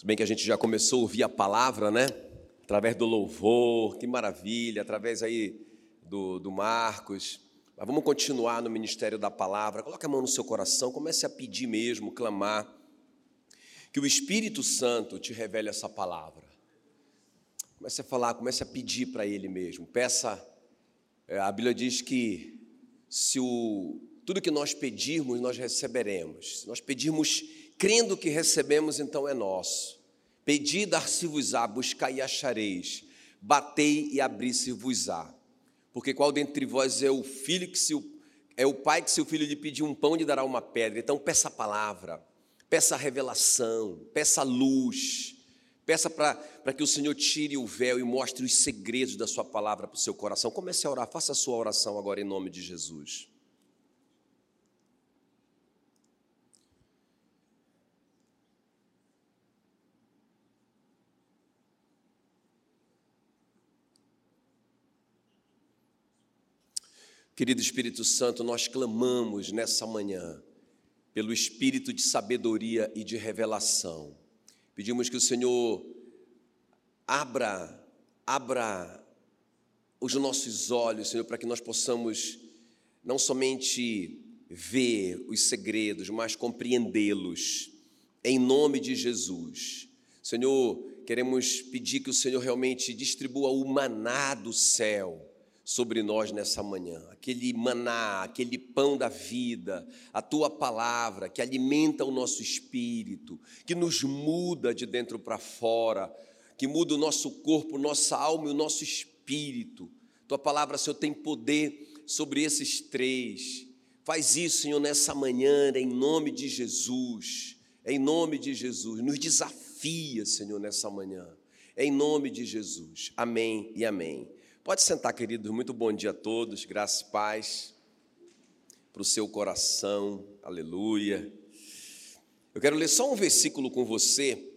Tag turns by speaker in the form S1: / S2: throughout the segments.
S1: Se bem que a gente já começou a ouvir a palavra, né? Através do louvor, que maravilha, através aí do, do Marcos. Mas vamos continuar no ministério da palavra. Coloque a mão no seu coração, comece a pedir mesmo, clamar. Que o Espírito Santo te revele essa palavra. Comece a falar, comece a pedir para Ele mesmo. Peça. É, a Bíblia diz que se o, tudo que nós pedirmos, nós receberemos. Se nós pedirmos crendo que recebemos, então é nosso. Pedi, dar-se-vos-á, buscai e achareis, batei e abri-se-vos-á. Porque qual dentre vós é o filho que se é o pai que se o filho lhe pedir um pão lhe dará uma pedra? Então peça a palavra, peça a revelação, peça a luz, peça para que o Senhor tire o véu e mostre os segredos da sua palavra para o seu coração. Comece a orar, faça a sua oração agora em nome de Jesus. Querido Espírito Santo, nós clamamos nessa manhã pelo espírito de sabedoria e de revelação. Pedimos que o Senhor abra, abra os nossos olhos, Senhor, para que nós possamos não somente ver os segredos, mas compreendê-los. Em nome de Jesus. Senhor, queremos pedir que o Senhor realmente distribua o maná do céu sobre nós nessa manhã. Aquele maná, aquele pão da vida, a tua palavra que alimenta o nosso espírito, que nos muda de dentro para fora, que muda o nosso corpo, nossa alma e o nosso espírito. Tua palavra, Senhor, tem poder sobre esses três. Faz isso, Senhor, nessa manhã, em nome de Jesus. Em nome de Jesus. Nos desafia, Senhor, nessa manhã. Em nome de Jesus. Amém e amém. Pode sentar, queridos. Muito bom dia a todos. Graça e paz para o seu coração. Aleluia. Eu quero ler só um versículo com você,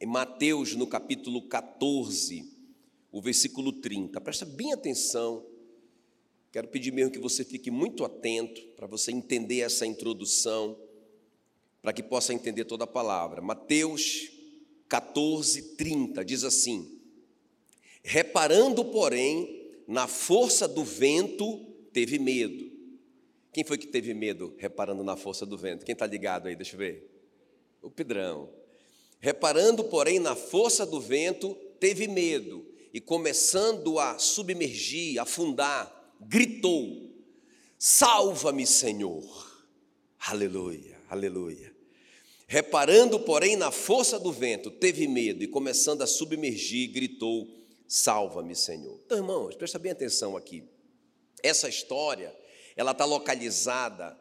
S1: em Mateus, no capítulo 14, o versículo 30. Presta bem atenção. Quero pedir mesmo que você fique muito atento para você entender essa introdução, para que possa entender toda a palavra. Mateus 14, 30 diz assim Reparando, porém, na força do vento, teve medo. Quem foi que teve medo reparando na força do vento? Quem está ligado aí? Deixa eu ver. O Pedrão. Reparando, porém, na força do vento, teve medo e, começando a submergir, afundar, gritou: Salva-me, Senhor. Aleluia, aleluia. Reparando, porém, na força do vento, teve medo e, começando a submergir, gritou: Salva-me, Senhor. Então, irmãos, presta bem atenção aqui. Essa história, ela está localizada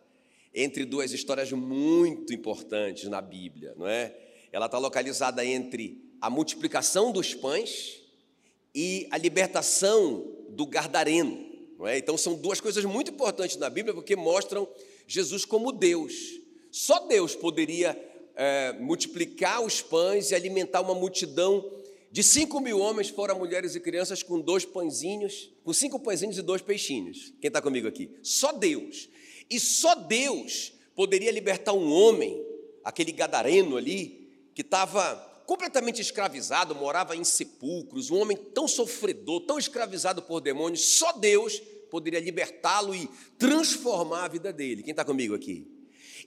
S1: entre duas histórias muito importantes na Bíblia, não é? Ela está localizada entre a multiplicação dos pães e a libertação do Gardareno, não é? Então são duas coisas muito importantes na Bíblia porque mostram Jesus como Deus. Só Deus poderia é, multiplicar os pães e alimentar uma multidão de cinco mil homens foram mulheres e crianças com dois pãezinhos, com cinco pãezinhos e dois peixinhos. Quem está comigo aqui? Só Deus. E só Deus poderia libertar um homem, aquele gadareno ali, que estava completamente escravizado, morava em sepulcros, um homem tão sofredor, tão escravizado por demônios, só Deus poderia libertá-lo e transformar a vida dele. Quem está comigo aqui?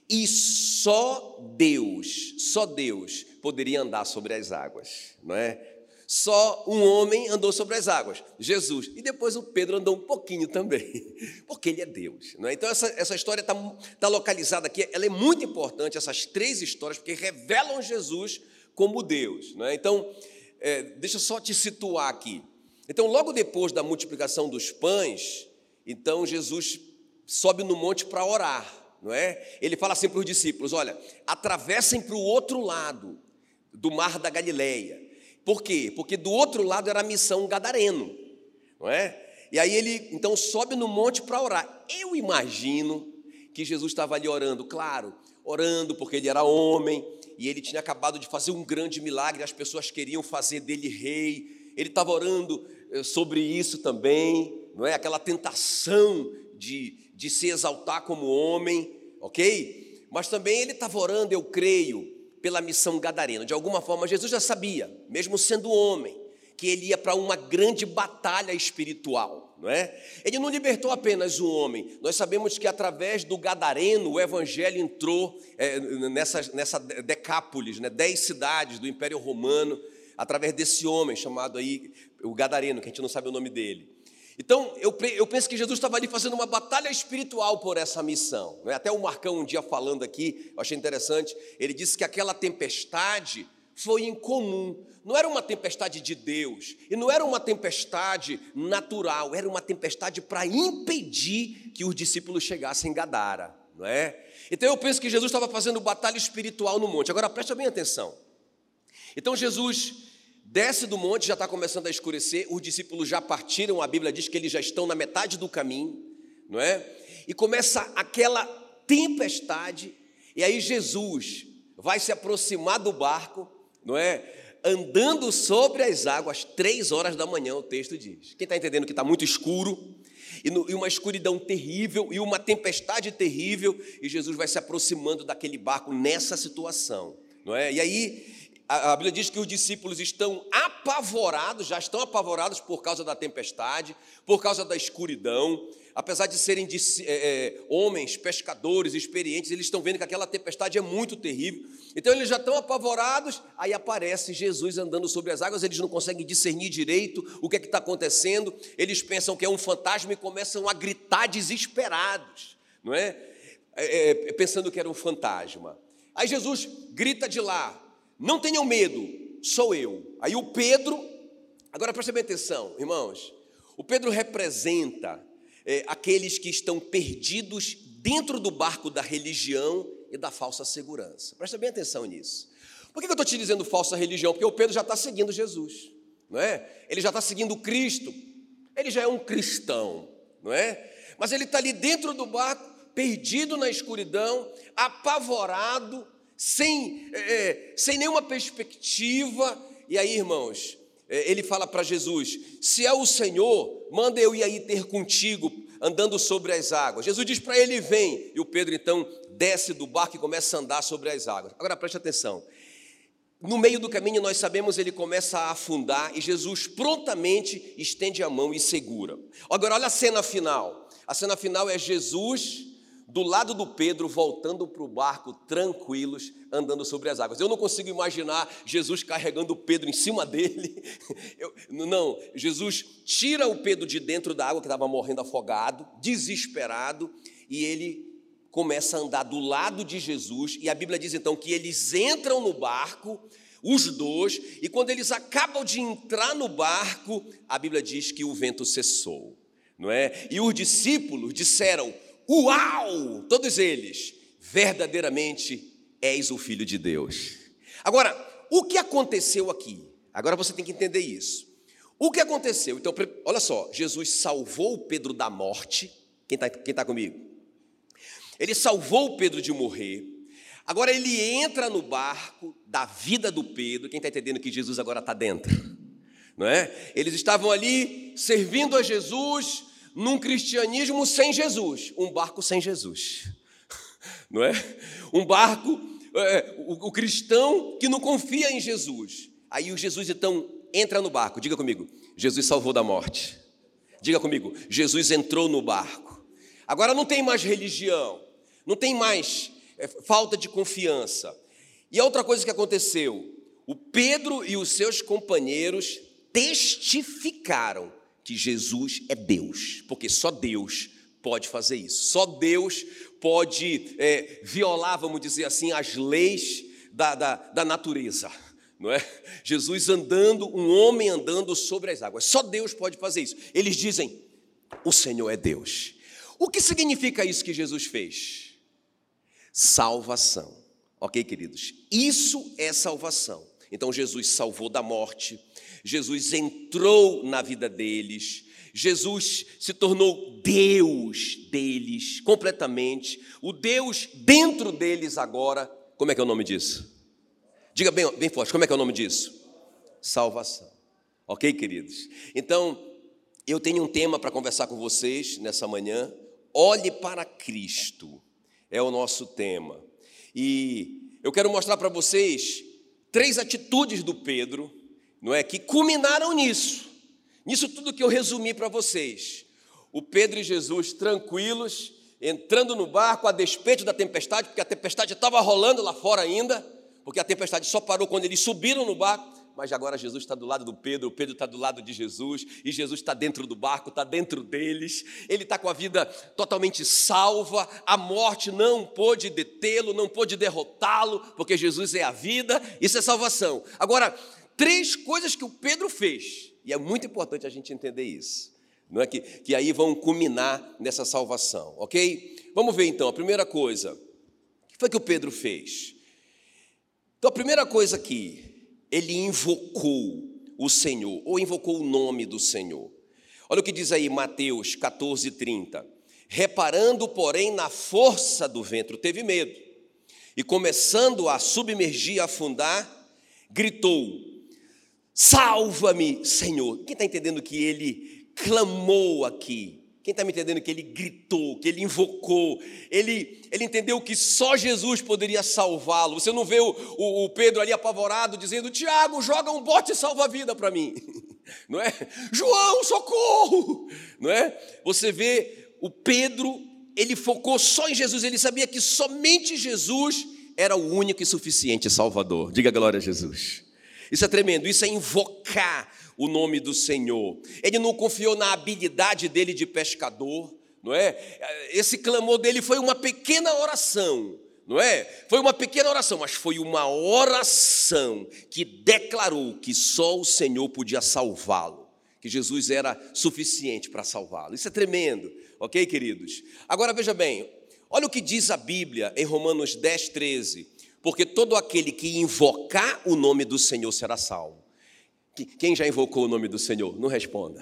S1: E só Deus, só Deus poderia andar sobre as águas, não é? Só um homem andou sobre as águas, Jesus. E depois o Pedro andou um pouquinho também, porque ele é Deus. Não é? Então, essa, essa história está tá localizada aqui, ela é muito importante, essas três histórias, porque revelam Jesus como Deus. Não é? Então, é, deixa eu só te situar aqui. Então, logo depois da multiplicação dos pães, então Jesus sobe no monte para orar. Não é? Ele fala assim para os discípulos: olha, atravessem para o outro lado do mar da Galileia. Por quê? Porque do outro lado era a missão gadareno, não é? E aí ele então sobe no monte para orar. Eu imagino que Jesus estava ali orando, claro, orando porque ele era homem e ele tinha acabado de fazer um grande milagre, as pessoas queriam fazer dele rei. Ele estava orando eh, sobre isso também, não é? Aquela tentação de, de se exaltar como homem, ok? Mas também ele estava orando, eu creio, pela missão gadarena. De alguma forma, Jesus já sabia, mesmo sendo homem, que ele ia para uma grande batalha espiritual, não é? Ele não libertou apenas um homem. Nós sabemos que através do gadareno o evangelho entrou é, nessa, nessa decápolis, né? dez cidades do Império Romano, através desse homem chamado aí o gadareno, que a gente não sabe o nome dele. Então, eu, eu penso que Jesus estava ali fazendo uma batalha espiritual por essa missão. Né? Até o Marcão, um dia falando aqui, eu achei interessante, ele disse que aquela tempestade foi incomum. Não era uma tempestade de Deus, e não era uma tempestade natural, era uma tempestade para impedir que os discípulos chegassem em Gadara, não é? Então eu penso que Jesus estava fazendo batalha espiritual no monte. Agora preste bem atenção. Então Jesus desce do monte, já está começando a escurecer, os discípulos já partiram, a Bíblia diz que eles já estão na metade do caminho, não é? E começa aquela tempestade, e aí Jesus vai se aproximar do barco, não é? Andando sobre as águas, três horas da manhã, o texto diz. Quem está entendendo que está muito escuro, e, no, e, uma escuridão terrível, e uma tempestade terrível, e Jesus vai se aproximando daquele barco nessa situação, não é? E aí a, Bíblia diz que os discípulos estão apavorados, já estão apavorados por causa da tempestade, por causa da escuridão. Apesar de serem é, é, homens, pescadores, experientes, eles estão vendo que aquela tempestade é muito terrível. Então eles já estão apavorados. Aí aparece Jesus andando sobre as águas, eles não conseguem discernir direito o que é que está acontecendo. Eles pensam que é um fantasma e começam a gritar desesperados, não é? é, é pensando que era um fantasma. Aí Jesus grita de lá: não tenham medo, sou eu. Aí o Pedro, agora preste bem atenção, irmãos. O Pedro representa é, aqueles que estão perdidos dentro do barco da religião e da falsa segurança. Presta bem atenção nisso. Por que eu estou te dizendo falsa religião? Porque o Pedro já está seguindo Jesus, não é? Ele já está seguindo Cristo. Ele já é um cristão, não é? Mas ele está ali dentro do barco, perdido na escuridão, apavorado, sem, é, é, sem nenhuma perspectiva. E aí, irmãos, é, ele fala para Jesus: Se é o Senhor, manda eu ir aí ter contigo, andando sobre as águas. Jesus diz para ele: Vem. E o Pedro então desce do barco e começa a andar sobre as águas. Agora preste atenção. No meio do caminho, nós sabemos, ele começa a afundar e Jesus prontamente estende a mão e segura. Agora, olha a cena final. A cena final é Jesus do lado do Pedro, voltando para o barco, tranquilos, andando sobre as águas. Eu não consigo imaginar Jesus carregando o Pedro em cima dele. Eu, não, Jesus tira o Pedro de dentro da água, que estava morrendo afogado, desesperado, e ele começa a andar do lado de Jesus. E a Bíblia diz então que eles entram no barco, os dois, e quando eles acabam de entrar no barco, a Bíblia diz que o vento cessou. Não é? E os discípulos disseram: Uau! Todos eles, verdadeiramente és o Filho de Deus. Agora, o que aconteceu aqui? Agora você tem que entender isso. O que aconteceu? Então, olha só, Jesus salvou Pedro da morte. Quem está quem tá comigo? Ele salvou Pedro de morrer. Agora ele entra no barco da vida do Pedro. Quem está entendendo que Jesus agora está dentro? Não é? Eles estavam ali servindo a Jesus, num cristianismo sem Jesus, um barco sem Jesus, não é? Um barco, é, o, o cristão que não confia em Jesus. Aí o Jesus então entra no barco, diga comigo, Jesus salvou da morte. Diga comigo, Jesus entrou no barco. Agora não tem mais religião, não tem mais é, falta de confiança. E a outra coisa que aconteceu, o Pedro e os seus companheiros testificaram que Jesus é Deus, porque só Deus pode fazer isso, só Deus pode é, violar, vamos dizer assim, as leis da, da, da natureza. Não é? Jesus andando, um homem andando sobre as águas. Só Deus pode fazer isso. Eles dizem: o Senhor é Deus. O que significa isso que Jesus fez? Salvação. Ok, queridos? Isso é salvação. Então Jesus salvou da morte, Jesus entrou na vida deles, Jesus se tornou Deus deles completamente, o Deus dentro deles agora. Como é que é o nome disso? Diga bem, bem forte, como é que é o nome disso? Salvação. Ok, queridos? Então, eu tenho um tema para conversar com vocês nessa manhã. Olhe para Cristo, é o nosso tema. E eu quero mostrar para vocês três atitudes do Pedro, não é, que culminaram nisso. Nisso tudo que eu resumi para vocês. O Pedro e Jesus tranquilos, entrando no barco a despeito da tempestade, porque a tempestade estava rolando lá fora ainda, porque a tempestade só parou quando eles subiram no barco mas agora Jesus está do lado do Pedro, o Pedro está do lado de Jesus, e Jesus está dentro do barco, está dentro deles, ele está com a vida totalmente salva, a morte não pôde detê-lo, não pôde derrotá-lo, porque Jesus é a vida, isso é salvação. Agora, três coisas que o Pedro fez, e é muito importante a gente entender isso, não é que, que aí vão culminar nessa salvação, ok? Vamos ver então, a primeira coisa, o que foi que o Pedro fez? Então, a primeira coisa aqui, ele invocou o Senhor, ou invocou o nome do Senhor. Olha o que diz aí Mateus 14, 30. Reparando, porém, na força do vento, teve medo, e começando a submergir, a afundar, gritou: Salva-me, Senhor. Quem está entendendo que ele clamou aqui? Quem está me entendendo que ele gritou, que ele invocou, ele, ele entendeu que só Jesus poderia salvá-lo. Você não vê o, o, o, Pedro ali apavorado dizendo: Tiago, joga um bote salva-vida para mim, não é? João, socorro, não é? Você vê o Pedro, ele focou só em Jesus, ele sabia que somente Jesus era o único e suficiente Salvador. Diga glória a Jesus. Isso é tremendo, isso é invocar o nome do Senhor. Ele não confiou na habilidade dele de pescador, não é? Esse clamor dele foi uma pequena oração, não é? Foi uma pequena oração, mas foi uma oração que declarou que só o Senhor podia salvá-lo, que Jesus era suficiente para salvá-lo. Isso é tremendo, ok, queridos? Agora veja bem, olha o que diz a Bíblia em Romanos 10, 13: porque todo aquele que invocar o nome do Senhor será salvo. Quem já invocou o nome do Senhor? Não responda.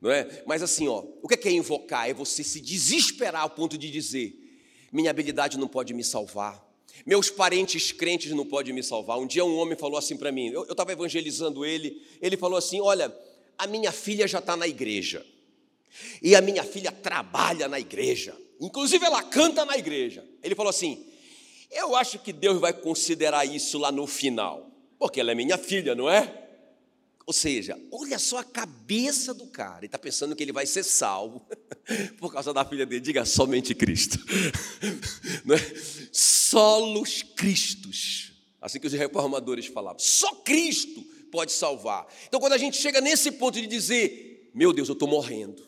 S1: Não é? Mas assim, ó, o que é, é invocar? É você se desesperar ao ponto de dizer: minha habilidade não pode me salvar, meus parentes crentes não podem me salvar. Um dia um homem falou assim para mim, eu estava evangelizando ele, ele falou assim: Olha, a minha filha já está na igreja, e a minha filha trabalha na igreja, inclusive ela canta na igreja. Ele falou assim: Eu acho que Deus vai considerar isso lá no final, porque ela é minha filha, não é? Ou seja, olha só a cabeça do cara. Ele está pensando que ele vai ser salvo por causa da filha dele. Diga somente Cristo. Não é? Solos Cristos. Assim que os reformadores falavam. Só Cristo pode salvar. Então, quando a gente chega nesse ponto de dizer: Meu Deus, eu estou morrendo.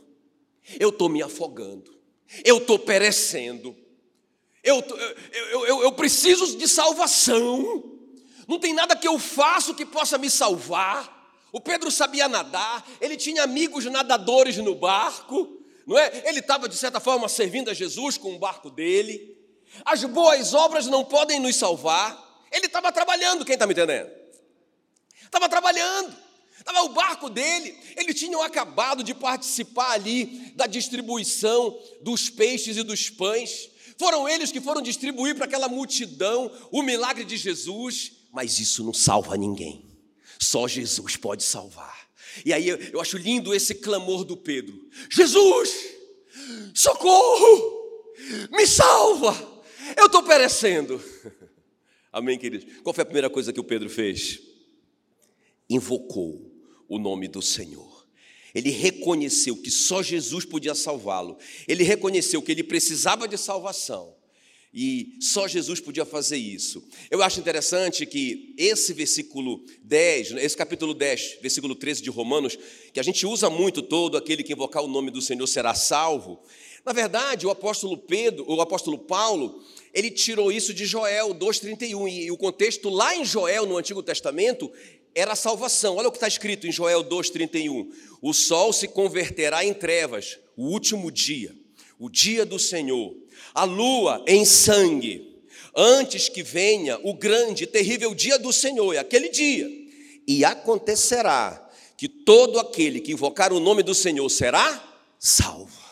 S1: Eu estou me afogando. Eu estou perecendo. Eu, eu, eu, eu preciso de salvação. Não tem nada que eu faço que possa me salvar. O Pedro sabia nadar, ele tinha amigos nadadores no barco, não é? Ele estava, de certa forma, servindo a Jesus com o barco dele. As boas obras não podem nos salvar. Ele estava trabalhando, quem está me entendendo? Estava trabalhando. Estava o barco dele, eles tinham acabado de participar ali da distribuição dos peixes e dos pães. Foram eles que foram distribuir para aquela multidão o milagre de Jesus, mas isso não salva ninguém. Só Jesus pode salvar. E aí eu acho lindo esse clamor do Pedro: Jesus, socorro, me salva, eu estou perecendo. Amém, queridos? Qual foi a primeira coisa que o Pedro fez? Invocou o nome do Senhor. Ele reconheceu que só Jesus podia salvá-lo. Ele reconheceu que ele precisava de salvação. E só Jesus podia fazer isso. Eu acho interessante que esse versículo 10, esse capítulo 10, versículo 13 de Romanos, que a gente usa muito todo, aquele que invocar o nome do Senhor será salvo. Na verdade, o apóstolo Pedro, o apóstolo Paulo, ele tirou isso de Joel 2,31. E o contexto lá em Joel, no Antigo Testamento, era a salvação. Olha o que está escrito em Joel 2,31. O sol se converterá em trevas, o último dia, o dia do Senhor a lua em sangue, antes que venha o grande e terrível dia do Senhor, é aquele dia. E acontecerá que todo aquele que invocar o nome do Senhor será salvo.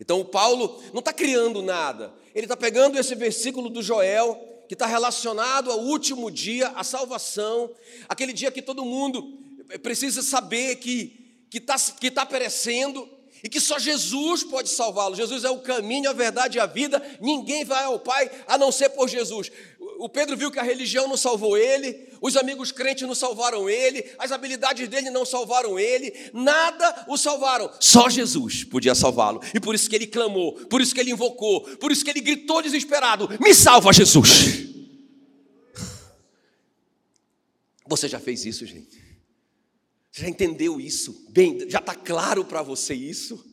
S1: Então, o Paulo não está criando nada, ele está pegando esse versículo do Joel, que está relacionado ao último dia, à salvação, aquele dia que todo mundo precisa saber que está que tá perecendo, e que só Jesus pode salvá-lo. Jesus é o caminho, a verdade e a vida. Ninguém vai ao Pai a não ser por Jesus. O Pedro viu que a religião não salvou ele, os amigos crentes não salvaram ele, as habilidades dele não salvaram ele, nada o salvaram. Só Jesus podia salvá-lo. E por isso que ele clamou, por isso que ele invocou, por isso que ele gritou desesperado: Me salva, Jesus! Você já fez isso, gente? Você já entendeu isso? Bem, já está claro para você isso?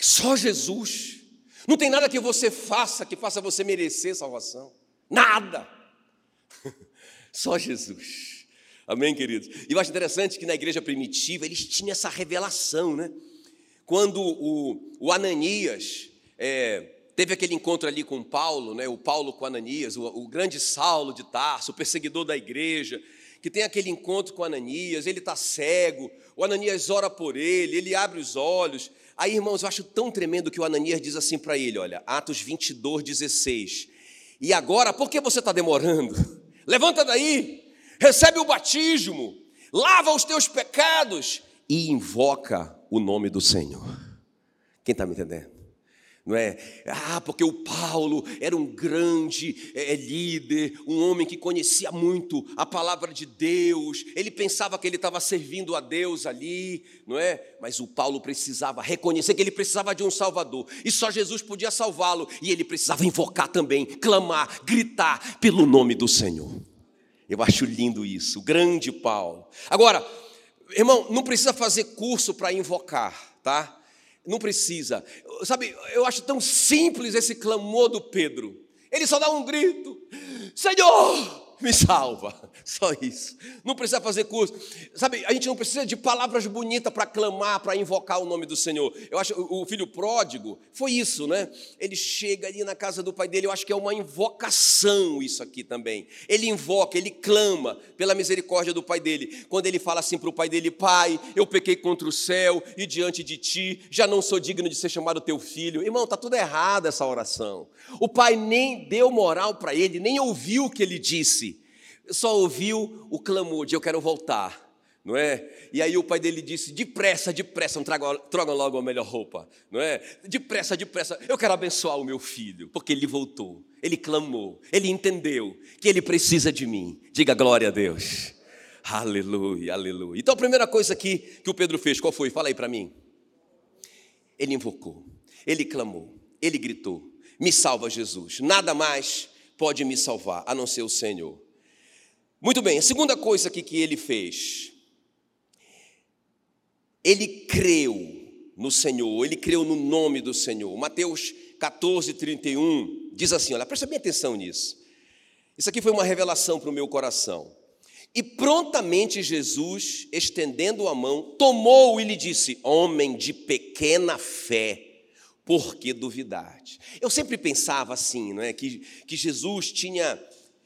S1: Só Jesus. Não tem nada que você faça que faça você merecer salvação. Nada. Só Jesus. Amém, queridos? E eu acho interessante que na igreja primitiva eles tinham essa revelação, né? Quando o, o Ananias é, teve aquele encontro ali com Paulo, né? O Paulo com Ananias, o, o grande Saulo de Tarso, o perseguidor da igreja, que tem aquele encontro com Ananias, ele está cego, o Ananias ora por ele, ele abre os olhos. Aí, irmãos, eu acho tão tremendo que o Ananias diz assim para ele: olha, Atos 22, 16. E agora, por que você está demorando? Levanta daí, recebe o batismo, lava os teus pecados e invoca o nome do Senhor. Quem está me entendendo? Não é? Ah, porque o Paulo era um grande é, líder, um homem que conhecia muito a palavra de Deus, ele pensava que ele estava servindo a Deus ali, não é? Mas o Paulo precisava reconhecer que ele precisava de um Salvador, e só Jesus podia salvá-lo, e ele precisava invocar também, clamar, gritar pelo nome do Senhor. Eu acho lindo isso, o grande Paulo. Agora, irmão, não precisa fazer curso para invocar, tá? Não precisa. Sabe, eu acho tão simples esse clamor do Pedro. Ele só dá um grito: Senhor, me salva. Só isso. Não precisa fazer curso. Sabe, a gente não precisa de palavras bonitas para clamar, para invocar o nome do Senhor. Eu acho o filho pródigo foi isso, né? Ele chega ali na casa do pai dele, eu acho que é uma invocação isso aqui também. Ele invoca, ele clama pela misericórdia do pai dele. Quando ele fala assim para o pai dele: Pai, eu pequei contra o céu e diante de ti, já não sou digno de ser chamado teu filho. Irmão, tá tudo errado essa oração. O pai nem deu moral para ele, nem ouviu o que ele disse só ouviu o clamor de eu quero voltar, não é? E aí o pai dele disse: depressa, depressa, traga, traga logo a melhor roupa, não é? Depressa, depressa, eu quero abençoar o meu filho, porque ele voltou, ele clamou, ele entendeu que ele precisa de mim. Diga glória a Deus. Aleluia, aleluia. Então a primeira coisa aqui que o Pedro fez, qual foi? Fala aí para mim. Ele invocou, ele clamou, ele gritou: Me salva, Jesus. Nada mais pode me salvar a não ser o Senhor. Muito bem, a segunda coisa aqui que ele fez, ele creu no Senhor, ele creu no nome do Senhor. Mateus 14, 31 diz assim: olha, presta bem atenção nisso. Isso aqui foi uma revelação para o meu coração. E prontamente Jesus, estendendo a mão, tomou e lhe disse: Homem de pequena fé, por que duvidar? Eu sempre pensava assim, não é? Que, que Jesus tinha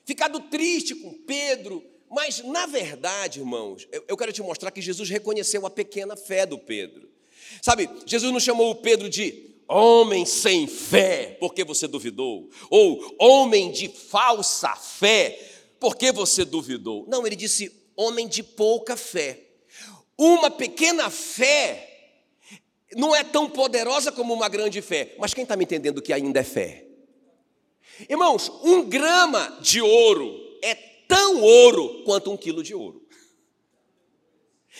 S1: ficado triste com Pedro, mas na verdade, irmãos, eu, quero te mostrar que Jesus reconheceu a pequena fé do Pedro. Sabe, Jesus não chamou o Pedro de homem sem fé, porque você duvidou, ou homem de falsa fé, porque você duvidou. Não, ele disse homem de pouca fé. Uma pequena fé não é tão poderosa como uma grande fé, mas quem está me entendendo que ainda é fé? Irmãos, um grama de ouro é tão ouro quanto um quilo de ouro.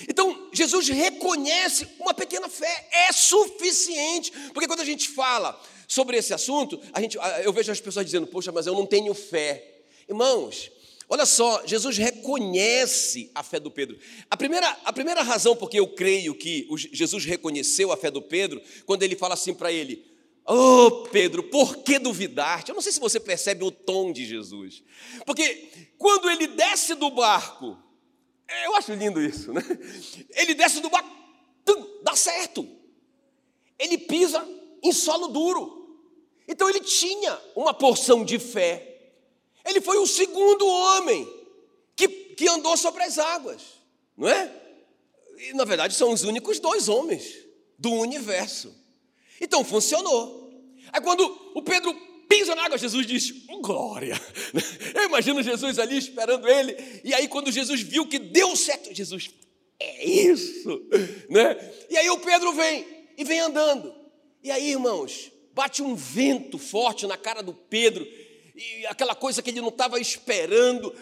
S1: Então, Jesus reconhece uma pequena fé, é suficiente, porque quando a gente fala sobre esse assunto, a gente, eu vejo as pessoas dizendo, poxa, mas eu não tenho fé. Irmãos, olha só, Jesus reconhece a fé do Pedro. A primeira, a primeira razão porque eu creio que Jesus reconheceu a fé do Pedro, quando ele fala assim para ele: Oh, Pedro, por que duvidar? Eu não sei se você percebe o tom de Jesus. Porque quando ele desce do barco, eu acho lindo isso, né? Ele desce do barco, dá certo. Ele pisa em solo duro. Então ele tinha uma porção de fé. Ele foi o segundo homem que, que andou sobre as águas, não é? E na verdade são os únicos dois homens do universo. Então funcionou. Aí quando o Pedro pisa na água, Jesus diz: glória. Eu imagino Jesus ali esperando ele. E aí, quando Jesus viu que deu certo, Jesus, é isso, né? E aí o Pedro vem e vem andando. E aí, irmãos, bate um vento forte na cara do Pedro. e aquela coisa que ele não estava esperando.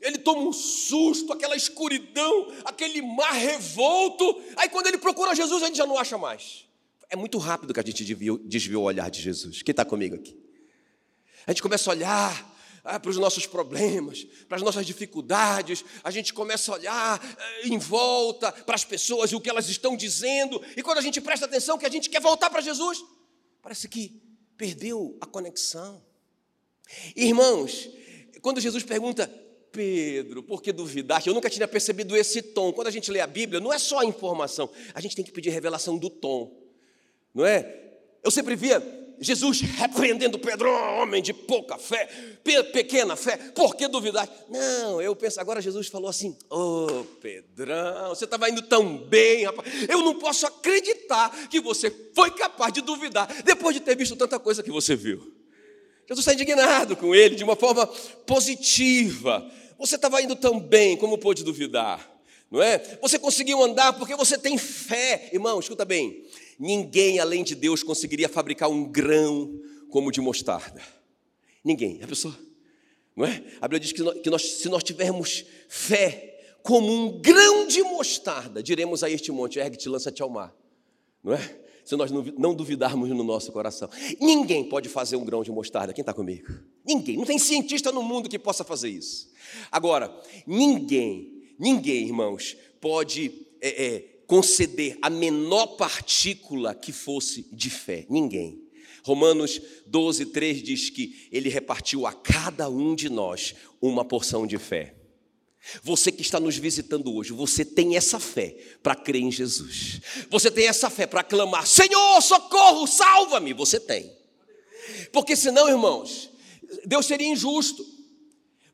S1: Ele toma um susto, aquela escuridão, aquele mar revolto. Aí quando ele procura Jesus, gente já não acha mais. É muito rápido que a gente desviou, o olhar de Jesus. Quem está comigo aqui? A gente começa a olhar ah, para os nossos problemas, para as nossas dificuldades, a gente começa a olhar eh, em volta para as pessoas e o que elas estão dizendo, e quando a gente presta atenção que a gente quer voltar para Jesus, parece que perdeu a conexão. Irmãos, quando Jesus pergunta, Pedro, por que duvidar? Eu nunca tinha percebido esse tom. Quando a gente lê a Bíblia, não é só a informação, a gente tem que pedir revelação do tom, não é? Eu sempre via Jesus repreendendo Pedro, homem de pouca fé, pequena fé, por que duvidar? Não, eu penso, agora Jesus falou assim: Ô oh, Pedrão, você estava indo tão bem, rapaz, eu não posso acreditar que você foi capaz de duvidar depois de ter visto tanta coisa que você viu. Jesus está indignado com ele de uma forma positiva. Você estava indo tão bem, como pôde duvidar? Não é? Você conseguiu andar porque você tem fé. Irmão, escuta bem. Ninguém além de Deus conseguiria fabricar um grão como de mostarda. Ninguém. A pessoa, não é? A Bíblia diz que, nós, que nós, se nós tivermos fé como um grão de mostarda, diremos a este monte: ergue-te, lança-te ao mar. Não é? Se nós não duvidarmos no nosso coração. Ninguém pode fazer um grão de mostarda. Quem está comigo? Ninguém. Não tem cientista no mundo que possa fazer isso. Agora, ninguém, ninguém, irmãos, pode é, é, conceder a menor partícula que fosse de fé. Ninguém. Romanos 12, 3 diz que ele repartiu a cada um de nós uma porção de fé. Você que está nos visitando hoje, você tem essa fé para crer em Jesus. Você tem essa fé para clamar: Senhor, socorro, salva-me. Você tem. Porque senão, irmãos, Deus seria injusto.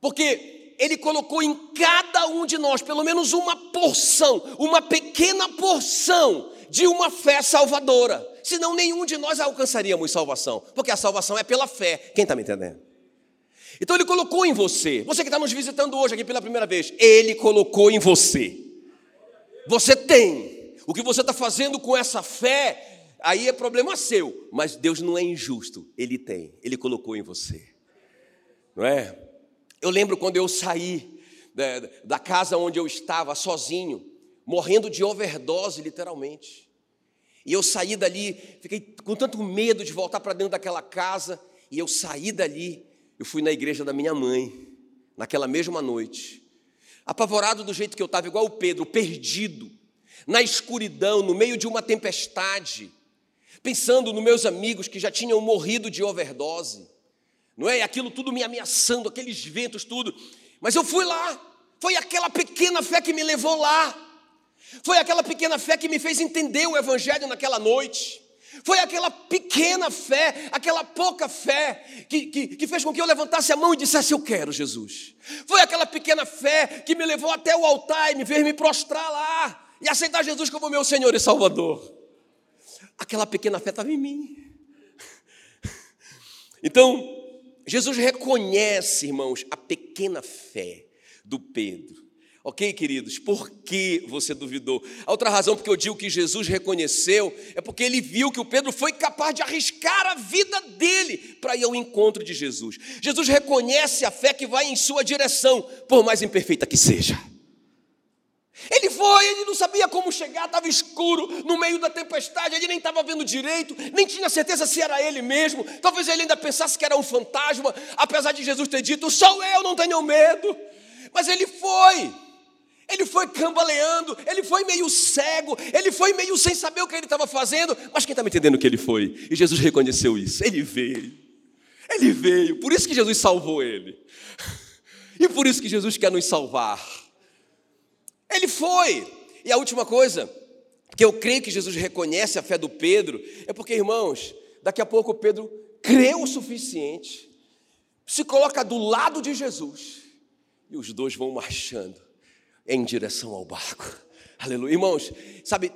S1: Porque ele colocou em cada um de nós pelo menos uma porção, uma pequena porção de uma fé salvadora. Senão nenhum de nós alcançaríamos salvação, porque a salvação é pela fé. Quem está me entendendo? Então ele colocou em você, você que está nos visitando hoje aqui pela primeira vez, ele colocou em você. Você tem. O que você está fazendo com essa fé, aí é problema seu, mas Deus não é injusto, Ele tem, Ele colocou em você, não é? Eu lembro quando eu saí da, da casa onde eu estava sozinho, morrendo de overdose, literalmente. E eu saí dali, fiquei com tanto medo de voltar para dentro daquela casa, e eu saí dali, eu fui na igreja da minha mãe, naquela mesma noite, apavorado do jeito que eu estava, igual o Pedro, perdido, na escuridão, no meio de uma tempestade, pensando nos meus amigos que já tinham morrido de overdose não é? Aquilo tudo me ameaçando, aqueles ventos, tudo. Mas eu fui lá. Foi aquela pequena fé que me levou lá. Foi aquela pequena fé que me fez entender o Evangelho naquela noite. Foi aquela pequena fé, aquela pouca fé, que, que, que, fez com que eu levantasse a mão e dissesse: Eu quero Jesus. Foi aquela pequena fé que me levou até o altar e me fez me prostrar lá e aceitar Jesus como meu Senhor e Salvador. Aquela pequena fé estava em mim. Então, Jesus reconhece, irmãos, a pequena fé do Pedro. Ok, queridos? Por que você duvidou? A outra razão porque eu digo que Jesus reconheceu é porque ele viu que o Pedro foi capaz de arriscar a vida dele para ir ao encontro de Jesus. Jesus reconhece a fé que vai em sua direção, por mais imperfeita que seja. Ele foi, ele não sabia como chegar, estava escuro, no meio da tempestade, ele nem estava vendo direito, nem tinha certeza se era ele mesmo. Talvez ele ainda pensasse que era um fantasma, apesar de Jesus ter dito: sou eu, não tenham medo. Mas ele foi, ele foi cambaleando, ele foi meio cego, ele foi meio sem saber o que ele estava fazendo. Mas quem está me entendendo que ele foi? E Jesus reconheceu isso, ele veio, ele veio, por isso que Jesus salvou ele, e por isso que Jesus quer nos salvar. Ele foi. E a última coisa, que eu creio que Jesus reconhece a fé do Pedro, é porque, irmãos, daqui a pouco Pedro creu o suficiente, se coloca do lado de Jesus, e os dois vão marchando em direção ao barco. Aleluia. Irmãos, sabe,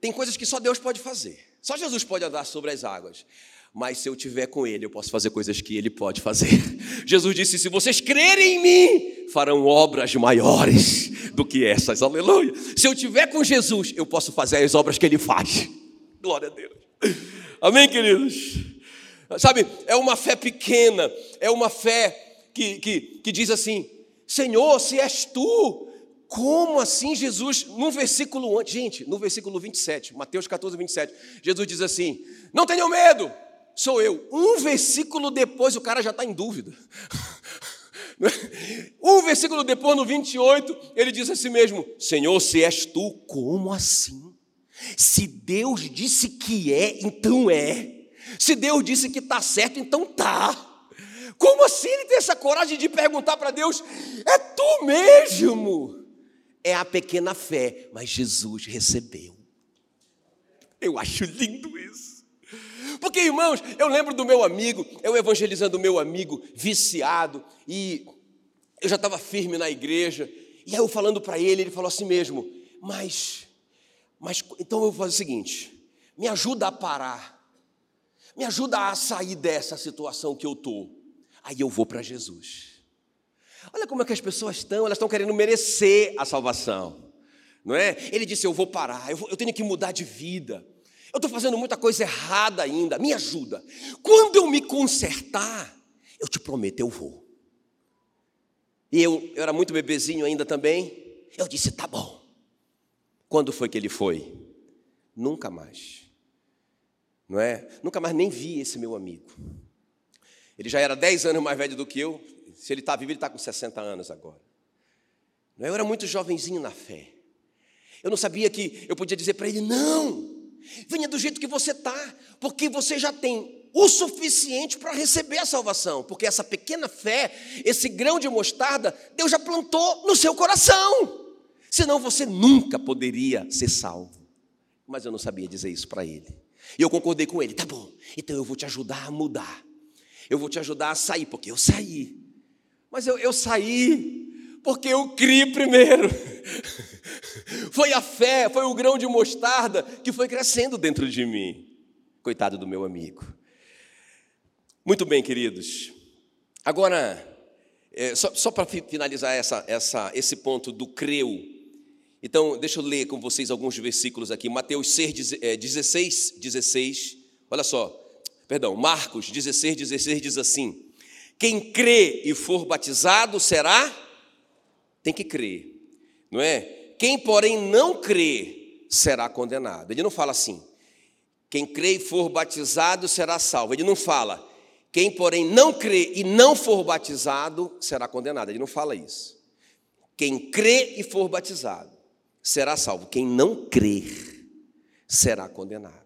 S1: tem coisas que só Deus pode fazer. Só Jesus pode andar sobre as águas mas se eu tiver com Ele, eu posso fazer coisas que Ele pode fazer. Jesus disse: Se vocês crerem em mim, farão obras maiores do que essas, aleluia. Se eu tiver com Jesus, eu posso fazer as obras que Ele faz. Glória a Deus. Amém, queridos? Sabe, é uma fé pequena, é uma fé que, que, que diz assim: Senhor, se és tu, como assim Jesus, num versículo antes, gente, no versículo 27, Mateus 14, 27, Jesus diz assim: Não tenham medo, sou eu. Um versículo depois, o cara já está em dúvida. Um versículo depois, no 28, ele diz assim mesmo: Senhor, se és tu, como assim? Se Deus disse que é, então é. Se Deus disse que está certo, então tá. Como assim ele tem essa coragem de perguntar para Deus: É tu mesmo? É a pequena fé, mas Jesus recebeu. Eu acho lindo isso. Porque, irmãos, eu lembro do meu amigo, eu evangelizando o meu amigo viciado, e eu já estava firme na igreja, e aí eu falando para ele, ele falou assim mesmo: Mas, mas então eu vou fazer o seguinte: me ajuda a parar, me ajuda a sair dessa situação que eu estou. Aí eu vou para Jesus. Olha como é que as pessoas estão, elas estão querendo merecer a salvação, não é? Ele disse: Eu vou parar, eu, vou, eu tenho que mudar de vida, eu estou fazendo muita coisa errada ainda, me ajuda. Quando eu me consertar, eu te prometo, eu vou. E eu, eu era muito bebezinho ainda também, eu disse: Tá bom. Quando foi que ele foi? Nunca mais, não é? Nunca mais nem vi esse meu amigo. Ele já era 10 anos mais velho do que eu. Se ele está vivo, ele está com 60 anos agora. Eu era muito jovenzinho na fé. Eu não sabia que eu podia dizer para ele: não, venha do jeito que você está, porque você já tem o suficiente para receber a salvação, porque essa pequena fé, esse grão de mostarda, Deus já plantou no seu coração, senão você nunca poderia ser salvo. Mas eu não sabia dizer isso para ele. E eu concordei com ele: tá bom, então eu vou te ajudar a mudar eu vou te ajudar a sair, porque eu saí. Mas eu, eu saí porque eu criei primeiro. foi a fé, foi o grão de mostarda que foi crescendo dentro de mim. Coitado do meu amigo. Muito bem, queridos. Agora, é, só, só para finalizar essa, essa, esse ponto do creu. Então, deixa eu ler com vocês alguns versículos aqui. Mateus 6, 16, 16. Olha só. Perdão, Marcos 16, 16 diz assim: Quem crê e for batizado será, tem que crer, não é? Quem, porém, não crê será condenado. Ele não fala assim: quem crê e for batizado será salvo. Ele não fala: quem, porém, não crê e não for batizado será condenado. Ele não fala isso. Quem crê e for batizado será salvo. Quem não crer será condenado.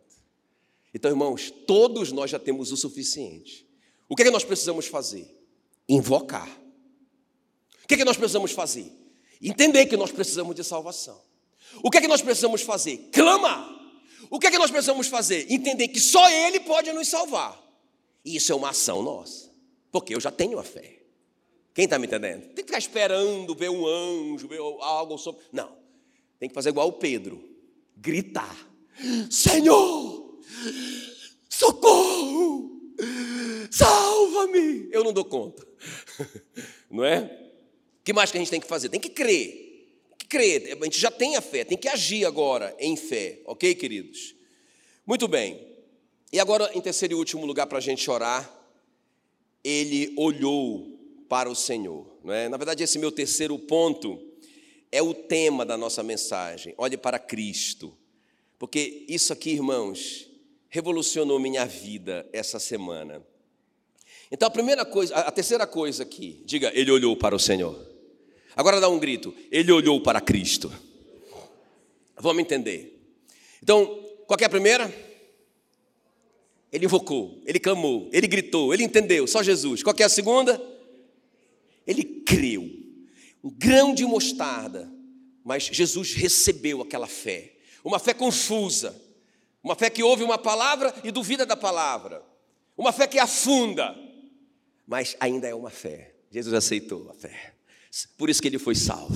S1: Então, irmãos, todos nós já temos o suficiente. O que é que nós precisamos fazer? Invocar. O que é que nós precisamos fazer? Entender que nós precisamos de salvação. O que é que nós precisamos fazer? Clamar. O que é que nós precisamos fazer? Entender que só Ele pode nos salvar. E isso é uma ação nossa, porque eu já tenho a fé. Quem está me entendendo? Tem que ficar esperando ver um anjo, ver algo sobre. Não. Tem que fazer igual o Pedro: gritar: Senhor, socorro, salva-me. Eu não dou conta, não é? Que mais que a gente tem que fazer? Tem que crer, tem que crer. A gente já tem a fé, tem que agir agora em fé, ok, queridos? Muito bem. E agora, em terceiro e último lugar para a gente orar, ele olhou para o Senhor. Não é? Na verdade, esse meu terceiro ponto é o tema da nossa mensagem. Olhe para Cristo. Porque isso aqui, irmãos, revolucionou minha vida essa semana. Então a primeira coisa, a terceira coisa aqui, diga, ele olhou para o Senhor. Agora dá um grito, ele olhou para Cristo. Vamos entender. Então, qual é a primeira? Ele invocou, ele clamou, ele gritou, ele entendeu, só Jesus. Qual é a segunda? Ele creu. Um grão de mostarda, mas Jesus recebeu aquela fé. Uma fé confusa, uma fé que ouve uma palavra e duvida da palavra. Uma fé que afunda, mas ainda é uma fé. Jesus aceitou a fé. Por isso que ele foi salvo.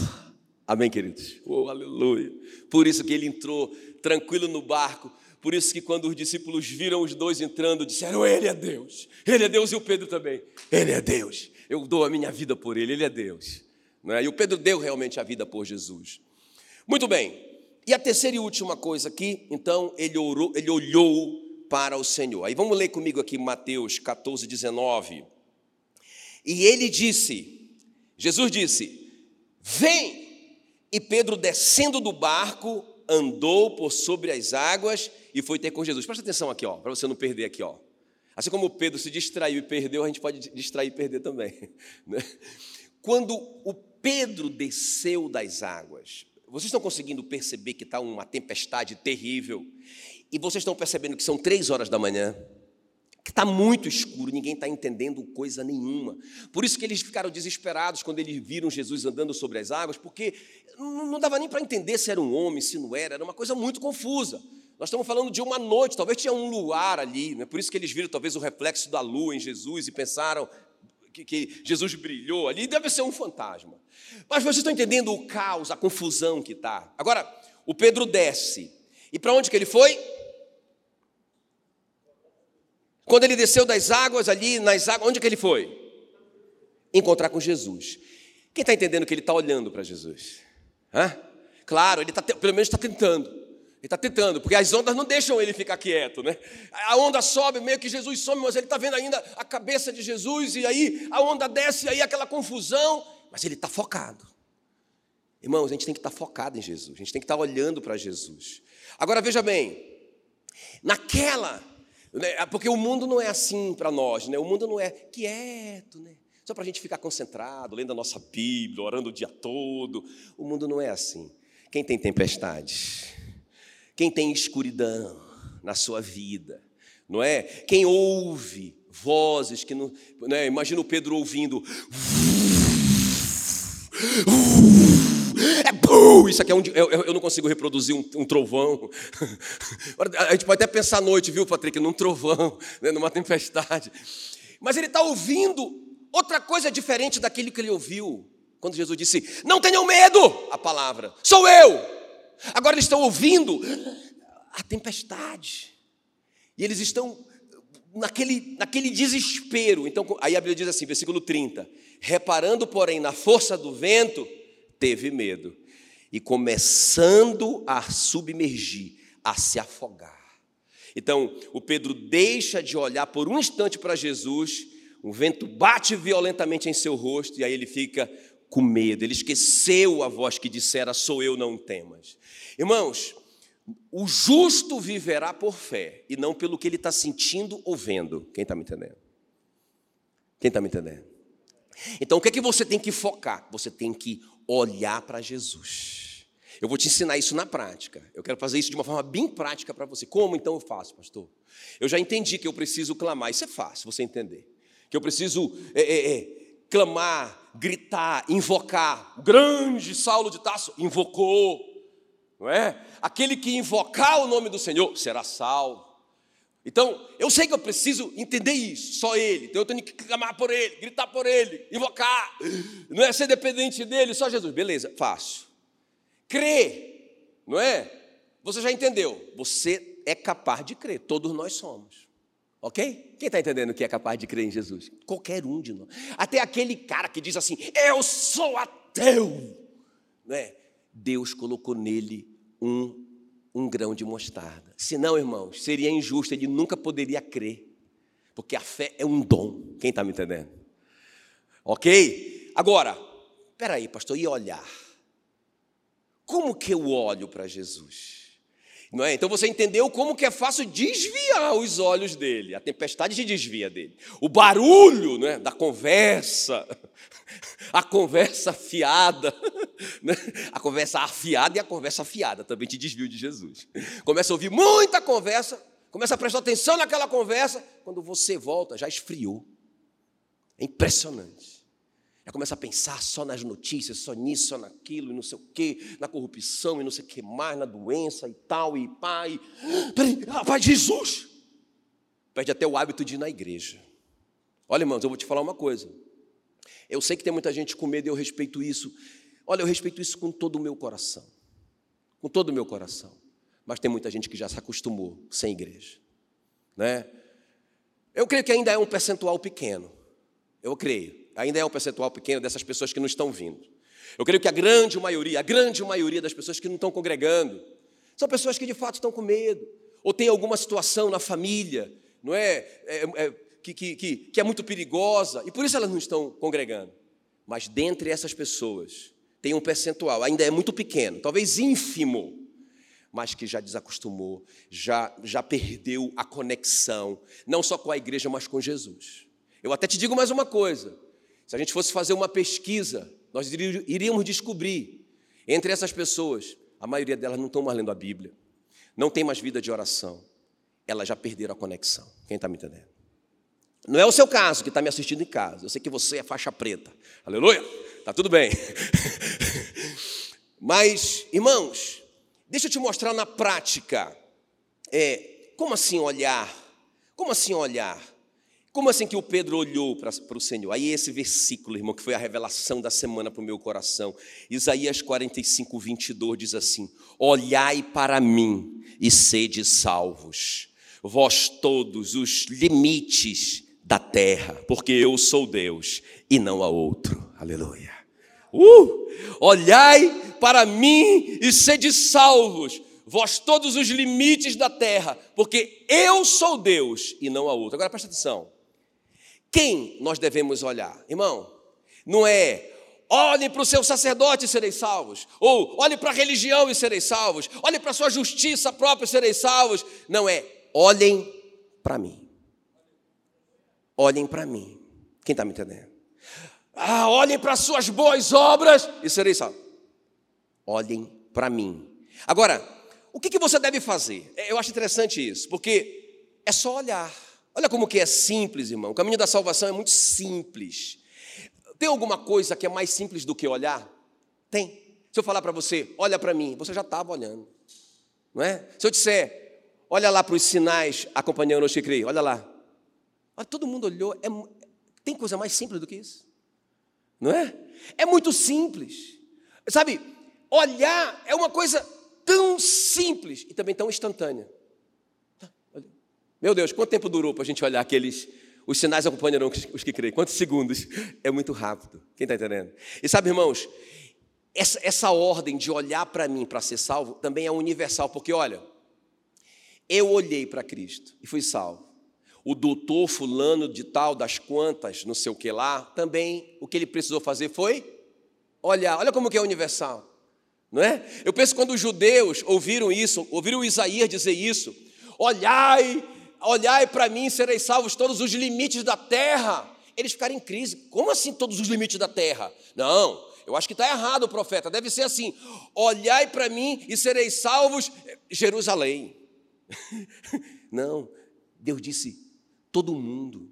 S1: Amém, queridos? Oh, aleluia. Por isso que ele entrou tranquilo no barco. Por isso que quando os discípulos viram os dois entrando, disseram: Ele é Deus. Ele é Deus e o Pedro também. Ele é Deus. Eu dou a minha vida por ele. Ele é Deus. É? E o Pedro deu realmente a vida por Jesus. Muito bem. E a terceira e última coisa aqui, então, ele, orou, ele olhou para o Senhor. Aí vamos ler comigo aqui Mateus 14, 19. E ele disse, Jesus disse: Vem! E Pedro, descendo do barco, andou por sobre as águas e foi ter com Jesus. Presta atenção aqui, ó, para você não perder aqui, ó. Assim como Pedro se distraiu e perdeu, a gente pode distrair e perder também. Né? Quando o Pedro desceu das águas, vocês estão conseguindo perceber que está uma tempestade terrível e vocês estão percebendo que são três horas da manhã, que está muito escuro, ninguém está entendendo coisa nenhuma. Por isso que eles ficaram desesperados quando eles viram Jesus andando sobre as águas, porque não dava nem para entender se era um homem, se não era, era uma coisa muito confusa. Nós estamos falando de uma noite, talvez tinha um luar ali, né? por isso que eles viram talvez o reflexo da lua em Jesus e pensaram que, que Jesus brilhou ali, deve ser um fantasma. Mas vocês estão entendendo o caos, a confusão que está. Agora, o Pedro desce. E para onde que ele foi? Quando ele desceu das águas ali, nas águas, onde que ele foi? Encontrar com Jesus. Quem está entendendo que ele está olhando para Jesus? Hã? Claro, ele tá, pelo menos está tentando. Ele está tentando, porque as ondas não deixam ele ficar quieto, né? A onda sobe, meio que Jesus some, mas ele está vendo ainda a cabeça de Jesus, e aí a onda desce, e aí aquela confusão, mas ele está focado. Irmãos, a gente tem que estar tá focado em Jesus, a gente tem que estar tá olhando para Jesus. Agora veja bem, naquela? Porque o mundo não é assim para nós, né? o mundo não é quieto, né? só para a gente ficar concentrado, lendo a nossa Bíblia, orando o dia todo. O mundo não é assim. Quem tem tempestade, quem tem escuridão na sua vida, não é? Quem ouve vozes que não. Né? Imagina o Pedro ouvindo. É bum! Isso aqui é um. Eu, eu não consigo reproduzir um, um, trovão. A gente pode até pensar à noite, viu, Patrick, num trovão, né, numa tempestade. Mas ele está ouvindo outra coisa diferente daquilo que ele ouviu. Quando Jesus disse: Não tenham medo, a palavra, sou eu. Agora eles estão ouvindo a tempestade. E eles estão naquele, naquele desespero. Então, aí a Bíblia diz assim, versículo 30. Reparando, porém, na força do vento, teve medo e começando a submergir, a se afogar. Então, o Pedro deixa de olhar por um instante para Jesus, o vento bate violentamente em seu rosto e aí ele fica com medo. Ele esqueceu a voz que dissera: Sou eu, não temas. Irmãos, o justo viverá por fé e não pelo que ele está sentindo ou vendo. Quem está me entendendo? Quem está me entendendo? Então, o que é que você tem que focar? Você tem que olhar para Jesus. Eu vou te ensinar isso na prática. Eu quero fazer isso de uma forma bem prática para você. Como então eu faço, pastor? Eu já entendi que eu preciso clamar. Isso é fácil você entender. Que eu preciso é, é, é, clamar, gritar, invocar. O grande Saulo de Tasso invocou, não é? Aquele que invocar o nome do Senhor será salvo. Então, eu sei que eu preciso entender isso, só Ele. Então, eu tenho que clamar por Ele, gritar por Ele, invocar. Não é ser dependente dEle, só Jesus. Beleza, fácil. Crer, não é? Você já entendeu. Você é capaz de crer, todos nós somos. Ok? Quem está entendendo que é capaz de crer em Jesus? Qualquer um de nós. Até aquele cara que diz assim: Eu sou ateu. Não é? Deus colocou nele um um grão de mostarda. Senão, irmãos, seria injusto, ele nunca poderia crer, porque a fé é um dom. Quem está me entendendo? Ok? Agora, peraí, pastor, e olhar? Como que eu olho para Jesus? Não é? Então você entendeu como que é fácil desviar os olhos dele. A tempestade te desvia dele. O barulho não é? da conversa, a conversa afiada, né? a conversa afiada e a conversa afiada também te desviam de Jesus. Começa a ouvir muita conversa, começa a prestar atenção naquela conversa, quando você volta já esfriou. É impressionante. Já começa a pensar só nas notícias, só nisso, só naquilo, e não sei o quê, na corrupção, e não sei o que mais, na doença e tal, e pai. Peraí, rapaz, Jesus! Perde até o hábito de ir na igreja. Olha, irmãos, eu vou te falar uma coisa. Eu sei que tem muita gente com medo e eu respeito isso. Olha, eu respeito isso com todo o meu coração. Com todo o meu coração. Mas tem muita gente que já se acostumou sem igreja. Né? Eu creio que ainda é um percentual pequeno. Eu creio ainda é um percentual pequeno dessas pessoas que não estão vindo. Eu creio que a grande maioria, a grande maioria das pessoas que não estão congregando, são pessoas que de fato estão com medo, ou tem alguma situação na família, não é? é, é que, que, que, que é muito perigosa, e por isso elas não estão congregando. Mas dentre essas pessoas, tem um percentual, ainda é muito pequeno, talvez ínfimo, mas que já desacostumou, já, já perdeu a conexão, não só com a igreja, mas com Jesus. Eu até te digo mais uma coisa: se a gente fosse fazer uma pesquisa, nós iríamos descobrir, entre essas pessoas, a maioria delas não estão mais lendo a Bíblia, não tem mais vida de oração, elas já perderam a conexão. Quem está me entendendo? Não é o seu caso que está me assistindo em casa. Eu sei que você é faixa preta. Aleluia! Tá tudo bem. Mas, irmãos, deixa eu te mostrar na prática. É, como assim olhar? Como assim olhar? Como assim que o Pedro olhou para, para o Senhor? Aí esse versículo, irmão, que foi a revelação da semana para o meu coração. Isaías 45, 22 diz assim: Olhai para mim e sede salvos, vós todos os limites da terra, porque eu sou Deus e não há outro. Aleluia. Uh! Olhai para mim e sede salvos, vós todos os limites da terra, porque eu sou Deus e não há outro. Agora presta atenção. Quem nós devemos olhar? Irmão, não é olhe para o seu sacerdote e sereis salvos, ou olhe para a religião e sereis salvos, olhe para a sua justiça própria e sereis salvos. Não é, olhem para mim olhem para mim. Quem está me entendendo? Ah, olhem para as suas boas obras e serei salvo. Olhem para mim. Agora, o que, que você deve fazer? É, eu acho interessante isso, porque é só olhar. Olha como que é simples, irmão. O caminho da salvação é muito simples. Tem alguma coisa que é mais simples do que olhar? Tem. Se eu falar para você, olha para mim, você já estava olhando. Não é? Se eu disser, olha lá para os sinais acompanhando o Chicri, olha lá. Mas todo mundo olhou. É, tem coisa mais simples do que isso? Não é? É muito simples. Sabe, olhar é uma coisa tão simples e também tão instantânea. Tá, Meu Deus, quanto tempo durou para a gente olhar aqueles. Os sinais acompanharão os que creem. Quantos segundos? É muito rápido. Quem está entendendo? E sabe, irmãos, essa, essa ordem de olhar para mim para ser salvo também é universal, porque olha, eu olhei para Cristo e fui salvo o doutor fulano de tal, das quantas, não sei o que lá, também o que ele precisou fazer foi olhar. Olha como que é universal, não é? Eu penso quando os judeus ouviram isso, ouviram Isaías dizer isso, olhai, olhai para mim, sereis salvos todos os limites da terra. Eles ficaram em crise. Como assim todos os limites da terra? Não, eu acho que está errado o profeta. Deve ser assim: olhai para mim e sereis salvos, Jerusalém. Não, Deus disse: todo mundo.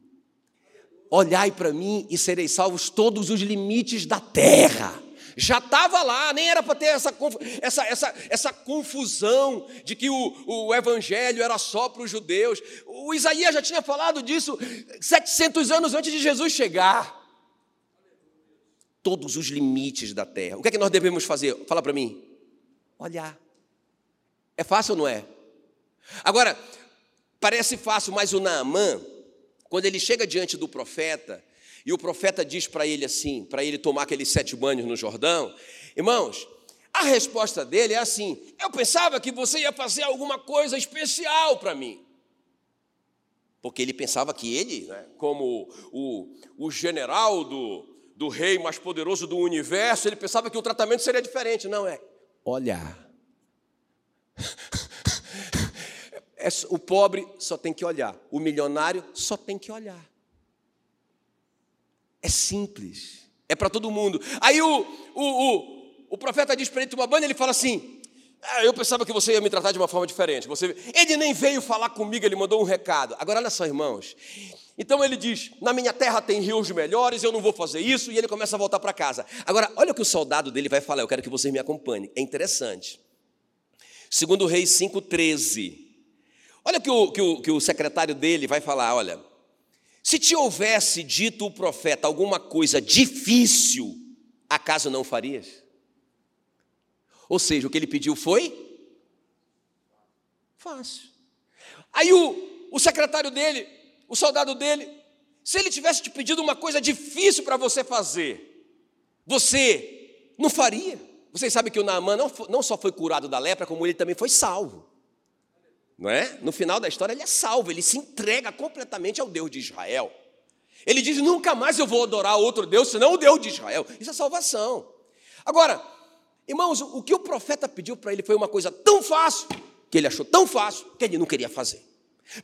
S1: Olhai para mim e sereis salvos todos os limites da terra. Já estava lá, nem era para ter essa, essa, essa, essa confusão de que o, o evangelho era só para os judeus. O Isaías já tinha falado disso 700 anos antes de Jesus chegar. Todos os limites da terra. O que é que nós devemos fazer? Fala para mim. Olhar. É fácil ou não é? Agora, Parece fácil, mas o Naamã, quando ele chega diante do profeta, e o profeta diz para ele assim, para ele tomar aqueles sete banhos no Jordão, irmãos, a resposta dele é assim: eu pensava que você ia fazer alguma coisa especial para mim. Porque ele pensava que ele, né, como o, o general do, do rei mais poderoso do universo, ele pensava que o tratamento seria diferente. Não é. Olhar. É, o pobre só tem que olhar, o milionário só tem que olhar. É simples, é para todo mundo. Aí o, o, o, o profeta diz para ele tomar banho, ele fala assim: ah, Eu pensava que você ia me tratar de uma forma diferente. Você, ele nem veio falar comigo, ele mandou um recado. Agora, olha só, irmãos. Então ele diz: Na minha terra tem rios melhores, eu não vou fazer isso. E ele começa a voltar para casa. Agora, olha o que o soldado dele vai falar. Eu quero que vocês me acompanhem. É interessante. Segundo Reis 5,13. Olha o que o, que o, que o secretário dele vai falar: olha, se te houvesse dito o profeta alguma coisa difícil, acaso não farias? Ou seja, o que ele pediu foi fácil. Aí o, o secretário dele, o soldado dele, se ele tivesse te pedido uma coisa difícil para você fazer, você não faria. Vocês sabem que o Naamã não, não só foi curado da lepra, como ele também foi salvo. Não é? No final da história ele é salvo, ele se entrega completamente ao Deus de Israel. Ele diz: nunca mais eu vou adorar outro Deus senão o Deus de Israel. Isso é salvação. Agora, irmãos, o que o profeta pediu para ele foi uma coisa tão fácil, que ele achou tão fácil, que ele não queria fazer.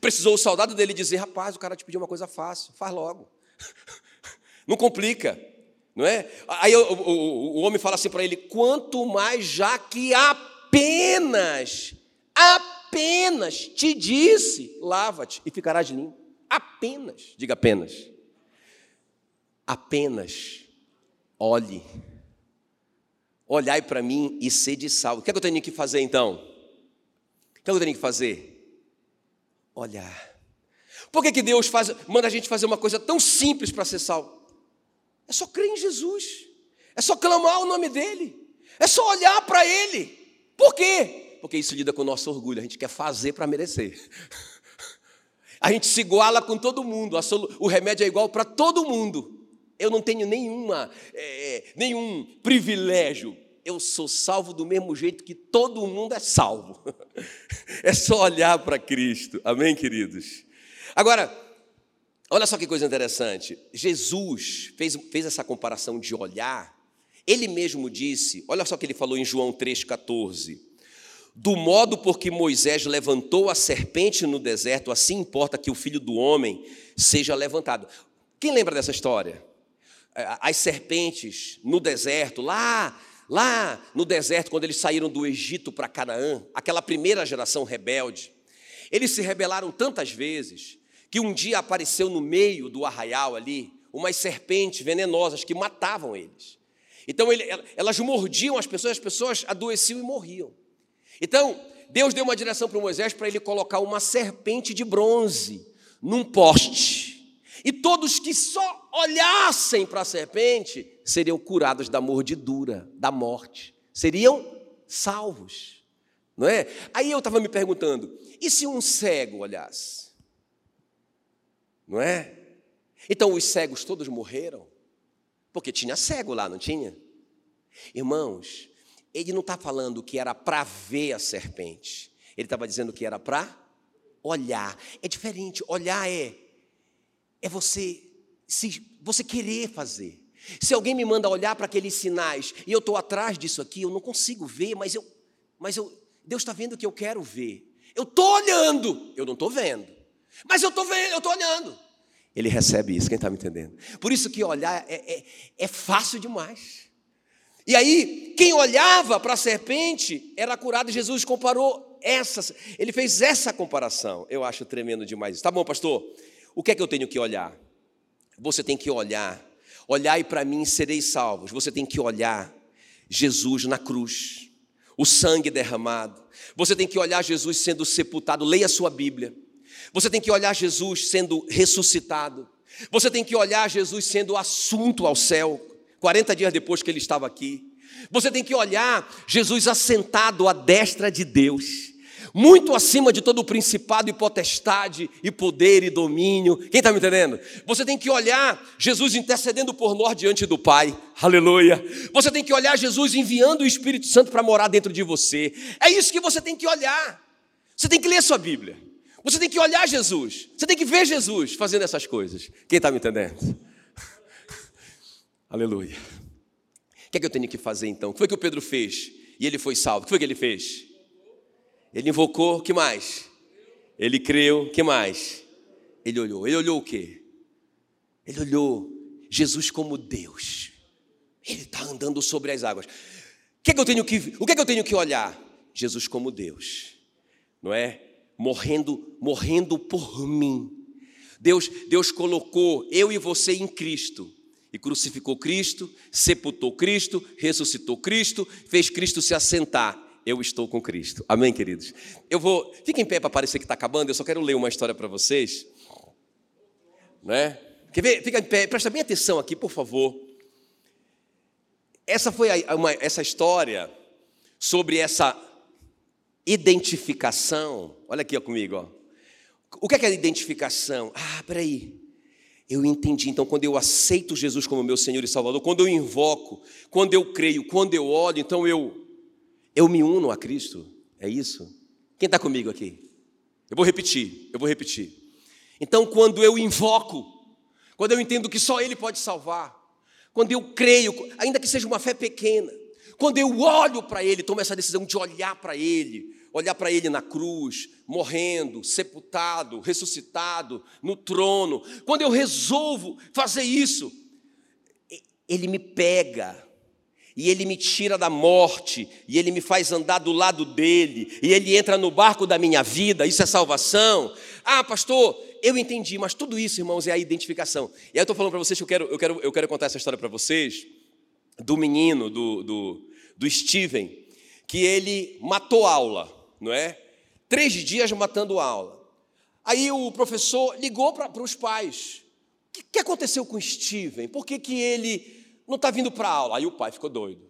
S1: Precisou o soldado dele dizer: rapaz, o cara te pediu uma coisa fácil, faz logo. Não complica, não é? Aí o, o, o homem fala assim para ele: quanto mais já que apenas, apenas te disse, lava-te e ficarás limpo. Apenas, diga apenas. Apenas olhe. Olhai para mim e sede salvo. O que, é que eu tenho que fazer então? O que, é que eu tenho que fazer? Olhar. Por que, que Deus faz, manda a gente fazer uma coisa tão simples para ser salvo? É só crer em Jesus. É só clamar o nome dele. É só olhar para ele. Por quê? Porque isso lida com o nosso orgulho. A gente quer fazer para merecer. A gente se iguala com todo mundo. O remédio é igual para todo mundo. Eu não tenho nenhuma, é, nenhum privilégio. Eu sou salvo do mesmo jeito que todo mundo é salvo. É só olhar para Cristo. Amém, queridos? Agora, olha só que coisa interessante. Jesus fez, fez essa comparação de olhar. Ele mesmo disse, olha só o que ele falou em João 3,14. Do modo por que Moisés levantou a serpente no deserto, assim importa que o filho do homem seja levantado. Quem lembra dessa história? As serpentes no deserto, lá, lá no deserto, quando eles saíram do Egito para Canaã, aquela primeira geração rebelde, eles se rebelaram tantas vezes que um dia apareceu no meio do arraial ali umas serpentes venenosas que matavam eles. Então ele, elas mordiam as pessoas, as pessoas adoeciam e morriam. Então Deus deu uma direção para Moisés para ele colocar uma serpente de bronze num poste. E todos que só olhassem para a serpente seriam curados da mordidura, da morte, seriam salvos, não é? Aí eu estava me perguntando: e se um cego olhasse? não é? Então os cegos todos morreram, porque tinha cego lá, não tinha? Irmãos, ele não está falando que era para ver a serpente, ele estava dizendo que era para olhar. É diferente, olhar é é você se você querer fazer. Se alguém me manda olhar para aqueles sinais e eu estou atrás disso aqui, eu não consigo ver, mas eu, mas eu, Deus está vendo o que eu quero ver. Eu estou olhando, eu não estou vendo. Mas eu estou vendo, eu estou olhando. Ele recebe isso, quem está me entendendo? Por isso que olhar é, é, é fácil demais. E aí, quem olhava para a serpente era curado. Jesus comparou essa, ele fez essa comparação. Eu acho tremendo demais isso. Tá bom, pastor? O que é que eu tenho que olhar? Você tem que olhar. E para mim sereis salvos. Você tem que olhar Jesus na cruz, o sangue derramado. Você tem que olhar Jesus sendo sepultado. Leia a sua Bíblia. Você tem que olhar Jesus sendo ressuscitado. Você tem que olhar Jesus sendo assunto ao céu, 40 dias depois que ele estava aqui. Você tem que olhar Jesus assentado à destra de Deus, muito acima de todo o principado e potestade e poder e domínio. Quem está me entendendo? Você tem que olhar Jesus intercedendo por nós diante do Pai. Aleluia. Você tem que olhar Jesus enviando o Espírito Santo para morar dentro de você. É isso que você tem que olhar. Você tem que ler sua Bíblia. Você tem que olhar Jesus. Você tem que ver Jesus fazendo essas coisas. Quem está me entendendo? Aleluia. O que é que eu tenho que fazer então? O que foi que o Pedro fez? E ele foi salvo. O que foi que ele fez? Ele invocou, que mais? Ele creu, que mais? Ele olhou. Ele olhou o quê? Ele olhou Jesus como Deus. Ele está andando sobre as águas. O que é que eu tenho que, o que é que eu tenho que olhar? Jesus como Deus. Não é? morrendo, morrendo por mim. Deus, Deus colocou eu e você em Cristo e crucificou Cristo, sepultou Cristo, ressuscitou Cristo, fez Cristo se assentar. Eu estou com Cristo. Amém, queridos? Eu vou. Fica em pé para parecer que está acabando. Eu só quero ler uma história para vocês. Né? Quer ver? Fica em pé. Presta bem atenção aqui, por favor. Essa foi a, uma, essa história sobre essa Identificação. Olha aqui ó, comigo. Ó. O que é, que é identificação? Ah, peraí. Eu entendi. Então, quando eu aceito Jesus como meu Senhor e Salvador, quando eu invoco, quando eu creio, quando eu olho, então eu, eu me uno a Cristo. É isso? Quem está comigo aqui? Eu vou repetir, eu vou repetir. Então, quando eu invoco, quando eu entendo que só Ele pode salvar, quando eu creio, ainda que seja uma fé pequena, quando eu olho para Ele, tomo essa decisão de olhar para Ele, olhar para Ele na cruz, morrendo, sepultado, ressuscitado, no trono, quando eu resolvo fazer isso, Ele me pega, e ele me tira da morte, e ele me faz andar do lado dele, e ele entra no barco da minha vida, isso é salvação. Ah, pastor, eu entendi, mas tudo isso, irmãos, é a identificação. E aí eu estou falando para vocês que eu quero, eu, quero, eu quero contar essa história para vocês, do menino, do, do, do Steven, que ele matou aula, não é? Três dias matando aula. Aí o professor ligou para os pais. O que, que aconteceu com o Steven? Por que, que ele não está vindo para a aula. Aí o pai ficou doido.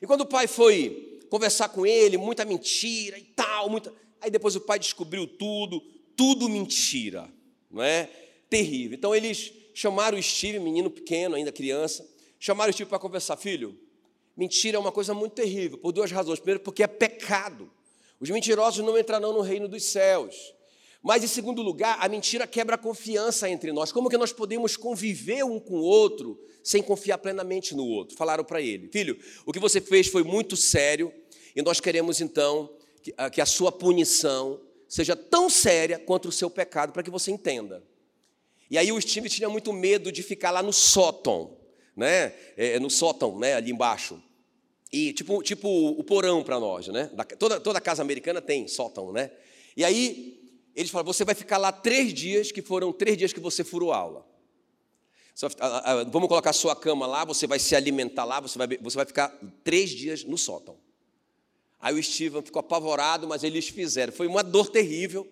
S1: E quando o pai foi conversar com ele, muita mentira e tal, muita... aí depois o pai descobriu tudo, tudo mentira, não é? Terrível. Então eles chamaram o Steve, menino pequeno, ainda criança, chamaram o Steve para conversar. Filho, mentira é uma coisa muito terrível, por duas razões. Primeiro, porque é pecado. Os mentirosos não entrarão no reino dos céus. Mas, em segundo lugar, a mentira quebra a confiança entre nós. Como que nós podemos conviver um com o outro sem confiar plenamente no outro? Falaram para ele: Filho, o que você fez foi muito sério e nós queremos então que a sua punição seja tão séria quanto o seu pecado, para que você entenda. E aí o Steve tinha muito medo de ficar lá no sótão, né? É, é no sótão, né? Ali embaixo. E tipo, tipo o porão para nós, né? Toda, toda casa americana tem sótão, né? E aí eles falam: você vai ficar lá três dias, que foram três dias que você furou aula. Vamos colocar a sua cama lá, você vai se alimentar lá, você vai, você vai ficar três dias no sótão. Aí o Steven ficou apavorado, mas eles fizeram. Foi uma dor terrível.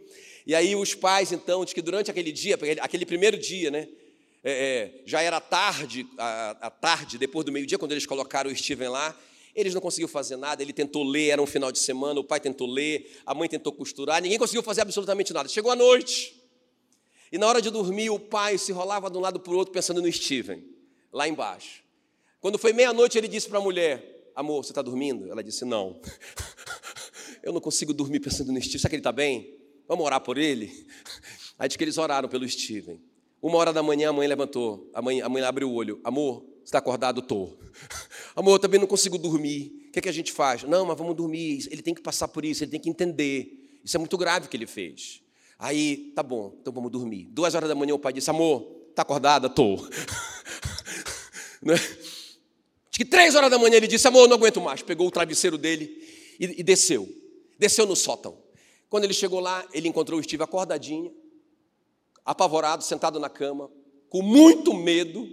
S1: E aí os pais, então, diz que durante aquele dia, aquele primeiro dia, né? É, é, já era tarde, a, a tarde, depois do meio-dia, quando eles colocaram o Steven lá, eles não conseguiu fazer nada, ele tentou ler, era um final de semana, o pai tentou ler, a mãe tentou costurar, ninguém conseguiu fazer absolutamente nada. Chegou a noite. E na hora de dormir, o pai se rolava de um lado para o outro pensando no Steven, lá embaixo. Quando foi meia-noite, ele disse para a mulher: Amor, você está dormindo? Ela disse: Não. Eu não consigo dormir pensando no Steven. Será que ele está bem? Vamos orar por ele? Aí diz que eles oraram pelo Steven. Uma hora da manhã a mãe levantou, a mãe, a mãe abriu o olho. Amor, você está acordado? Estou. Amor, eu também não consigo dormir. O que, é que a gente faz? Não, mas vamos dormir. Ele tem que passar por isso, ele tem que entender. Isso é muito grave o que ele fez. Aí, tá bom, então vamos dormir. Duas horas da manhã o pai disse: Amor, está acordada? Estou. né? Acho que três horas da manhã ele disse: Amor, não aguento mais. Pegou o travesseiro dele e, e desceu. Desceu no sótão. Quando ele chegou lá, ele encontrou o Steve acordadinho, apavorado, sentado na cama, com muito medo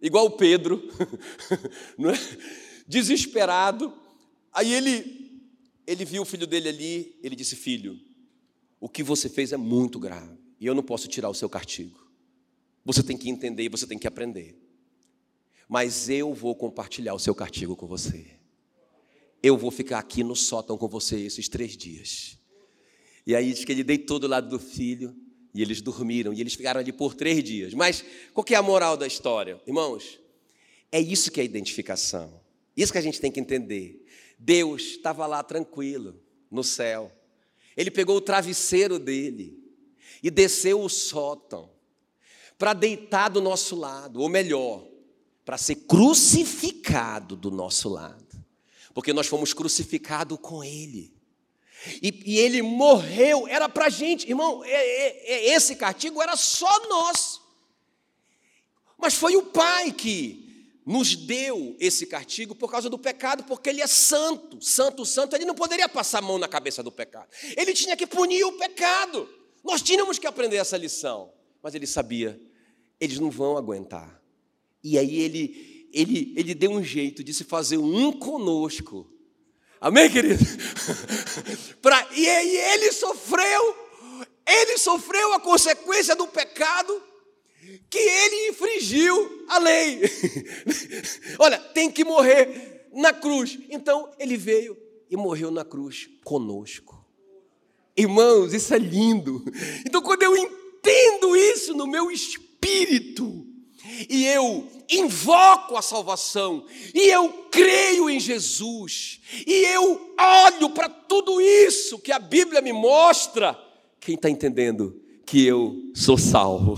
S1: igual Pedro, é? desesperado. Aí ele, ele viu o filho dele ali, ele disse: Filho, o que você fez é muito grave e eu não posso tirar o seu castigo. Você tem que entender e você tem que aprender. Mas eu vou compartilhar o seu castigo com você. Eu vou ficar aqui no sótão com você esses três dias. E aí diz que ele deitou do lado do filho e eles dormiram, e eles ficaram ali por três dias. Mas qual que é a moral da história? Irmãos, é isso que é identificação. Isso que a gente tem que entender. Deus estava lá tranquilo, no céu. Ele pegou o travesseiro dele e desceu o sótão para deitar do nosso lado, ou melhor, para ser crucificado do nosso lado. Porque nós fomos crucificados com ele. E, e ele morreu, era para a gente, irmão, é, é, é, esse castigo era só nós. Mas foi o Pai que nos deu esse castigo por causa do pecado, porque ele é santo, santo, santo, ele não poderia passar a mão na cabeça do pecado. Ele tinha que punir o pecado. Nós tínhamos que aprender essa lição. Mas ele sabia, eles não vão aguentar. E aí ele, ele, ele deu um jeito de se fazer um conosco Amém, querido? pra, e, e ele sofreu, ele sofreu a consequência do pecado que ele infringiu a lei. Olha, tem que morrer na cruz. Então ele veio e morreu na cruz conosco. Irmãos, isso é lindo. Então quando eu entendo isso no meu espírito, e eu invoco a salvação, e eu creio em Jesus, e eu olho para tudo isso que a Bíblia me mostra, Quem está entendendo que eu sou salvo?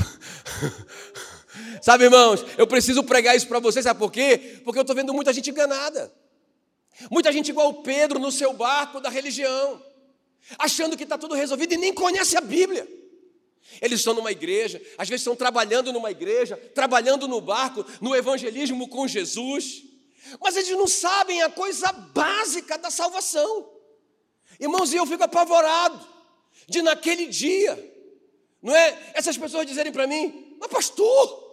S1: sabe, irmãos, eu preciso pregar isso para vocês, sabe por quê? Porque eu estou vendo muita gente enganada. Muita gente igual o Pedro no seu barco da religião, achando que está tudo resolvido e nem conhece a Bíblia. Eles estão numa igreja, às vezes estão trabalhando numa igreja, trabalhando no barco, no evangelismo com Jesus, mas eles não sabem a coisa básica da salvação. Irmãos, e eu fico apavorado de naquele dia, não é? Essas pessoas dizerem para mim, mas pastor,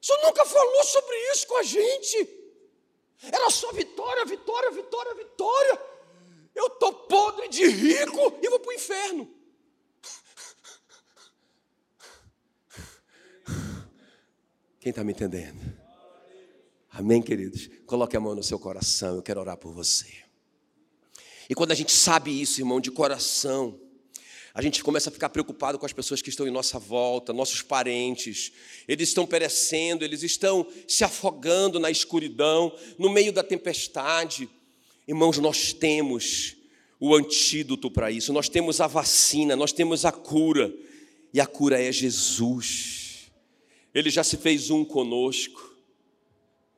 S1: senhor nunca falou sobre isso com a gente. Era só vitória, vitória, vitória, vitória. Eu estou podre de rico e vou para o inferno. Quem está me entendendo? Amém, queridos? Coloque a mão no seu coração, eu quero orar por você. E quando a gente sabe isso, irmão, de coração, a gente começa a ficar preocupado com as pessoas que estão em nossa volta, nossos parentes. Eles estão perecendo, eles estão se afogando na escuridão, no meio da tempestade. Irmãos, nós temos o antídoto para isso, nós temos a vacina, nós temos a cura, e a cura é Jesus. Ele já se fez um conosco.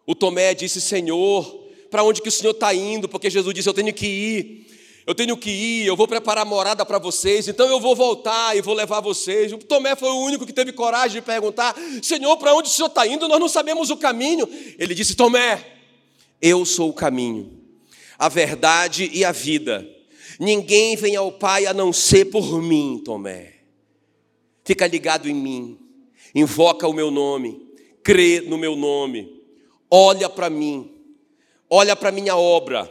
S1: O Tomé disse: Senhor, para onde que o Senhor está indo? Porque Jesus disse: Eu tenho que ir, eu tenho que ir, eu vou preparar morada para vocês, então eu vou voltar e vou levar vocês. O Tomé foi o único que teve coragem de perguntar: Senhor, para onde o Senhor está indo? Nós não sabemos o caminho. Ele disse: Tomé, eu sou o caminho, a verdade e a vida. Ninguém vem ao Pai a não ser por mim, Tomé. Fica ligado em mim invoca o meu nome, crê no meu nome, olha para mim, olha para minha obra,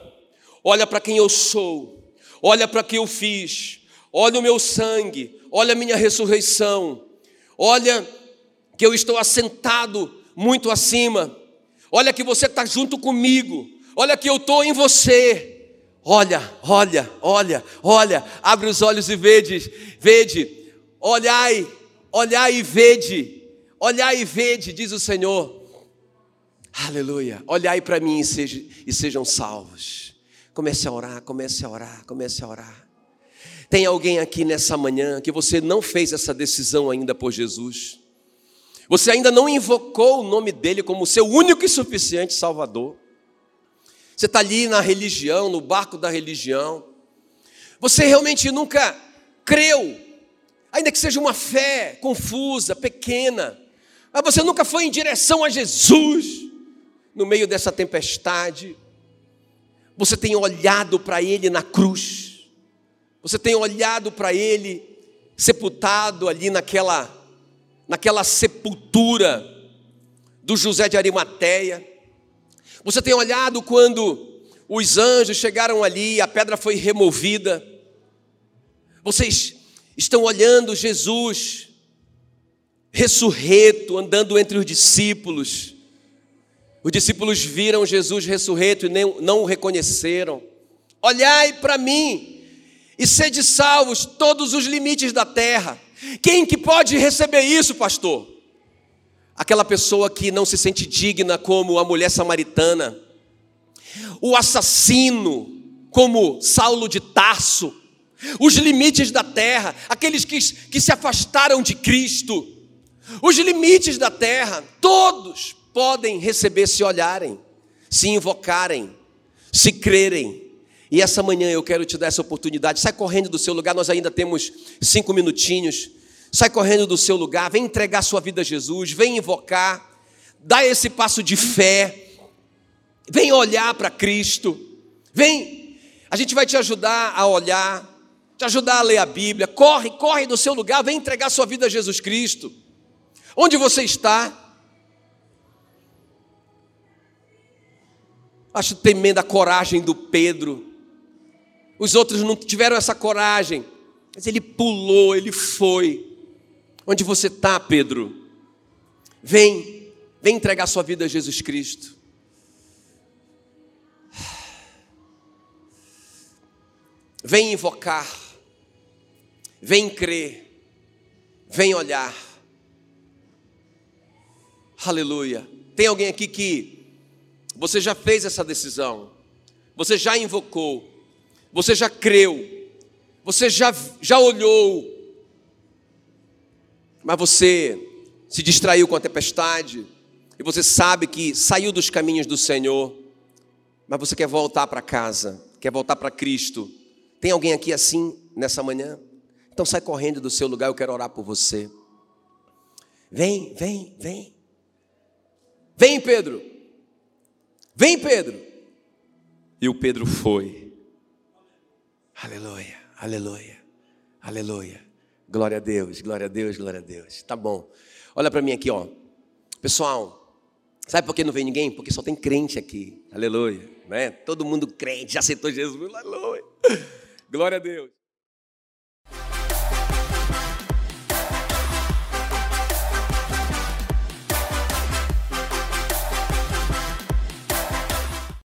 S1: olha para quem eu sou, olha para que eu fiz, olha o meu sangue, olha a minha ressurreição, olha que eu estou assentado muito acima, olha que você está junto comigo, olha que eu estou em você. Olha, olha, olha, olha, abre os olhos e vede, vede, olhai Olhai e vede, olhai e vede, diz o Senhor. Aleluia. Olhai para mim e, seja, e sejam salvos. Comece a orar, comece a orar, comece a orar. Tem alguém aqui nessa manhã que você não fez essa decisão ainda por Jesus? Você ainda não invocou o nome dele como seu único e suficiente Salvador? Você está ali na religião, no barco da religião. Você realmente nunca creu ainda que seja uma fé confusa, pequena, mas você nunca foi em direção a Jesus no meio dessa tempestade. Você tem olhado para Ele na cruz, você tem olhado para Ele sepultado ali naquela, naquela sepultura do José de Arimateia. Você tem olhado quando os anjos chegaram ali, a pedra foi removida. Vocês estão olhando Jesus ressurreto, andando entre os discípulos. Os discípulos viram Jesus ressurreto e nem, não o reconheceram. Olhai para mim e sede salvos todos os limites da terra. Quem que pode receber isso, pastor? Aquela pessoa que não se sente digna como a mulher samaritana, o assassino como Saulo de Tarso, os limites da terra, aqueles que, que se afastaram de Cristo, os limites da terra, todos podem receber se olharem, se invocarem, se crerem. E essa manhã eu quero te dar essa oportunidade. Sai correndo do seu lugar, nós ainda temos cinco minutinhos. Sai correndo do seu lugar, vem entregar sua vida a Jesus, vem invocar, dá esse passo de fé, vem olhar para Cristo, vem, a gente vai te ajudar a olhar, te ajudar a ler a Bíblia. Corre, corre do seu lugar, vem entregar sua vida a Jesus Cristo. Onde você está? Acho tremenda a coragem do Pedro. Os outros não tiveram essa coragem, mas ele pulou, ele foi. Onde você está, Pedro? Vem, vem entregar sua vida a Jesus Cristo. Vem invocar vem crer, vem olhar. Aleluia. Tem alguém aqui que você já fez essa decisão, você já invocou, você já creu, você já, já olhou mas você se distraiu com a tempestade, e você sabe que saiu dos caminhos do Senhor, mas você quer voltar para casa, quer voltar para Cristo. Tem alguém aqui assim nessa manhã? Então sai correndo do seu lugar, eu quero orar por você. Vem, vem, vem. Vem, Pedro. Vem, Pedro. E o Pedro foi. Aleluia, aleluia, aleluia. Glória a Deus, glória a Deus, glória a Deus. Tá bom. Olha para mim aqui, ó. Pessoal, sabe por que não vem ninguém? Porque só tem crente aqui. Aleluia. Né? Todo mundo crente, já aceitou Jesus. Aleluia. Glória a Deus.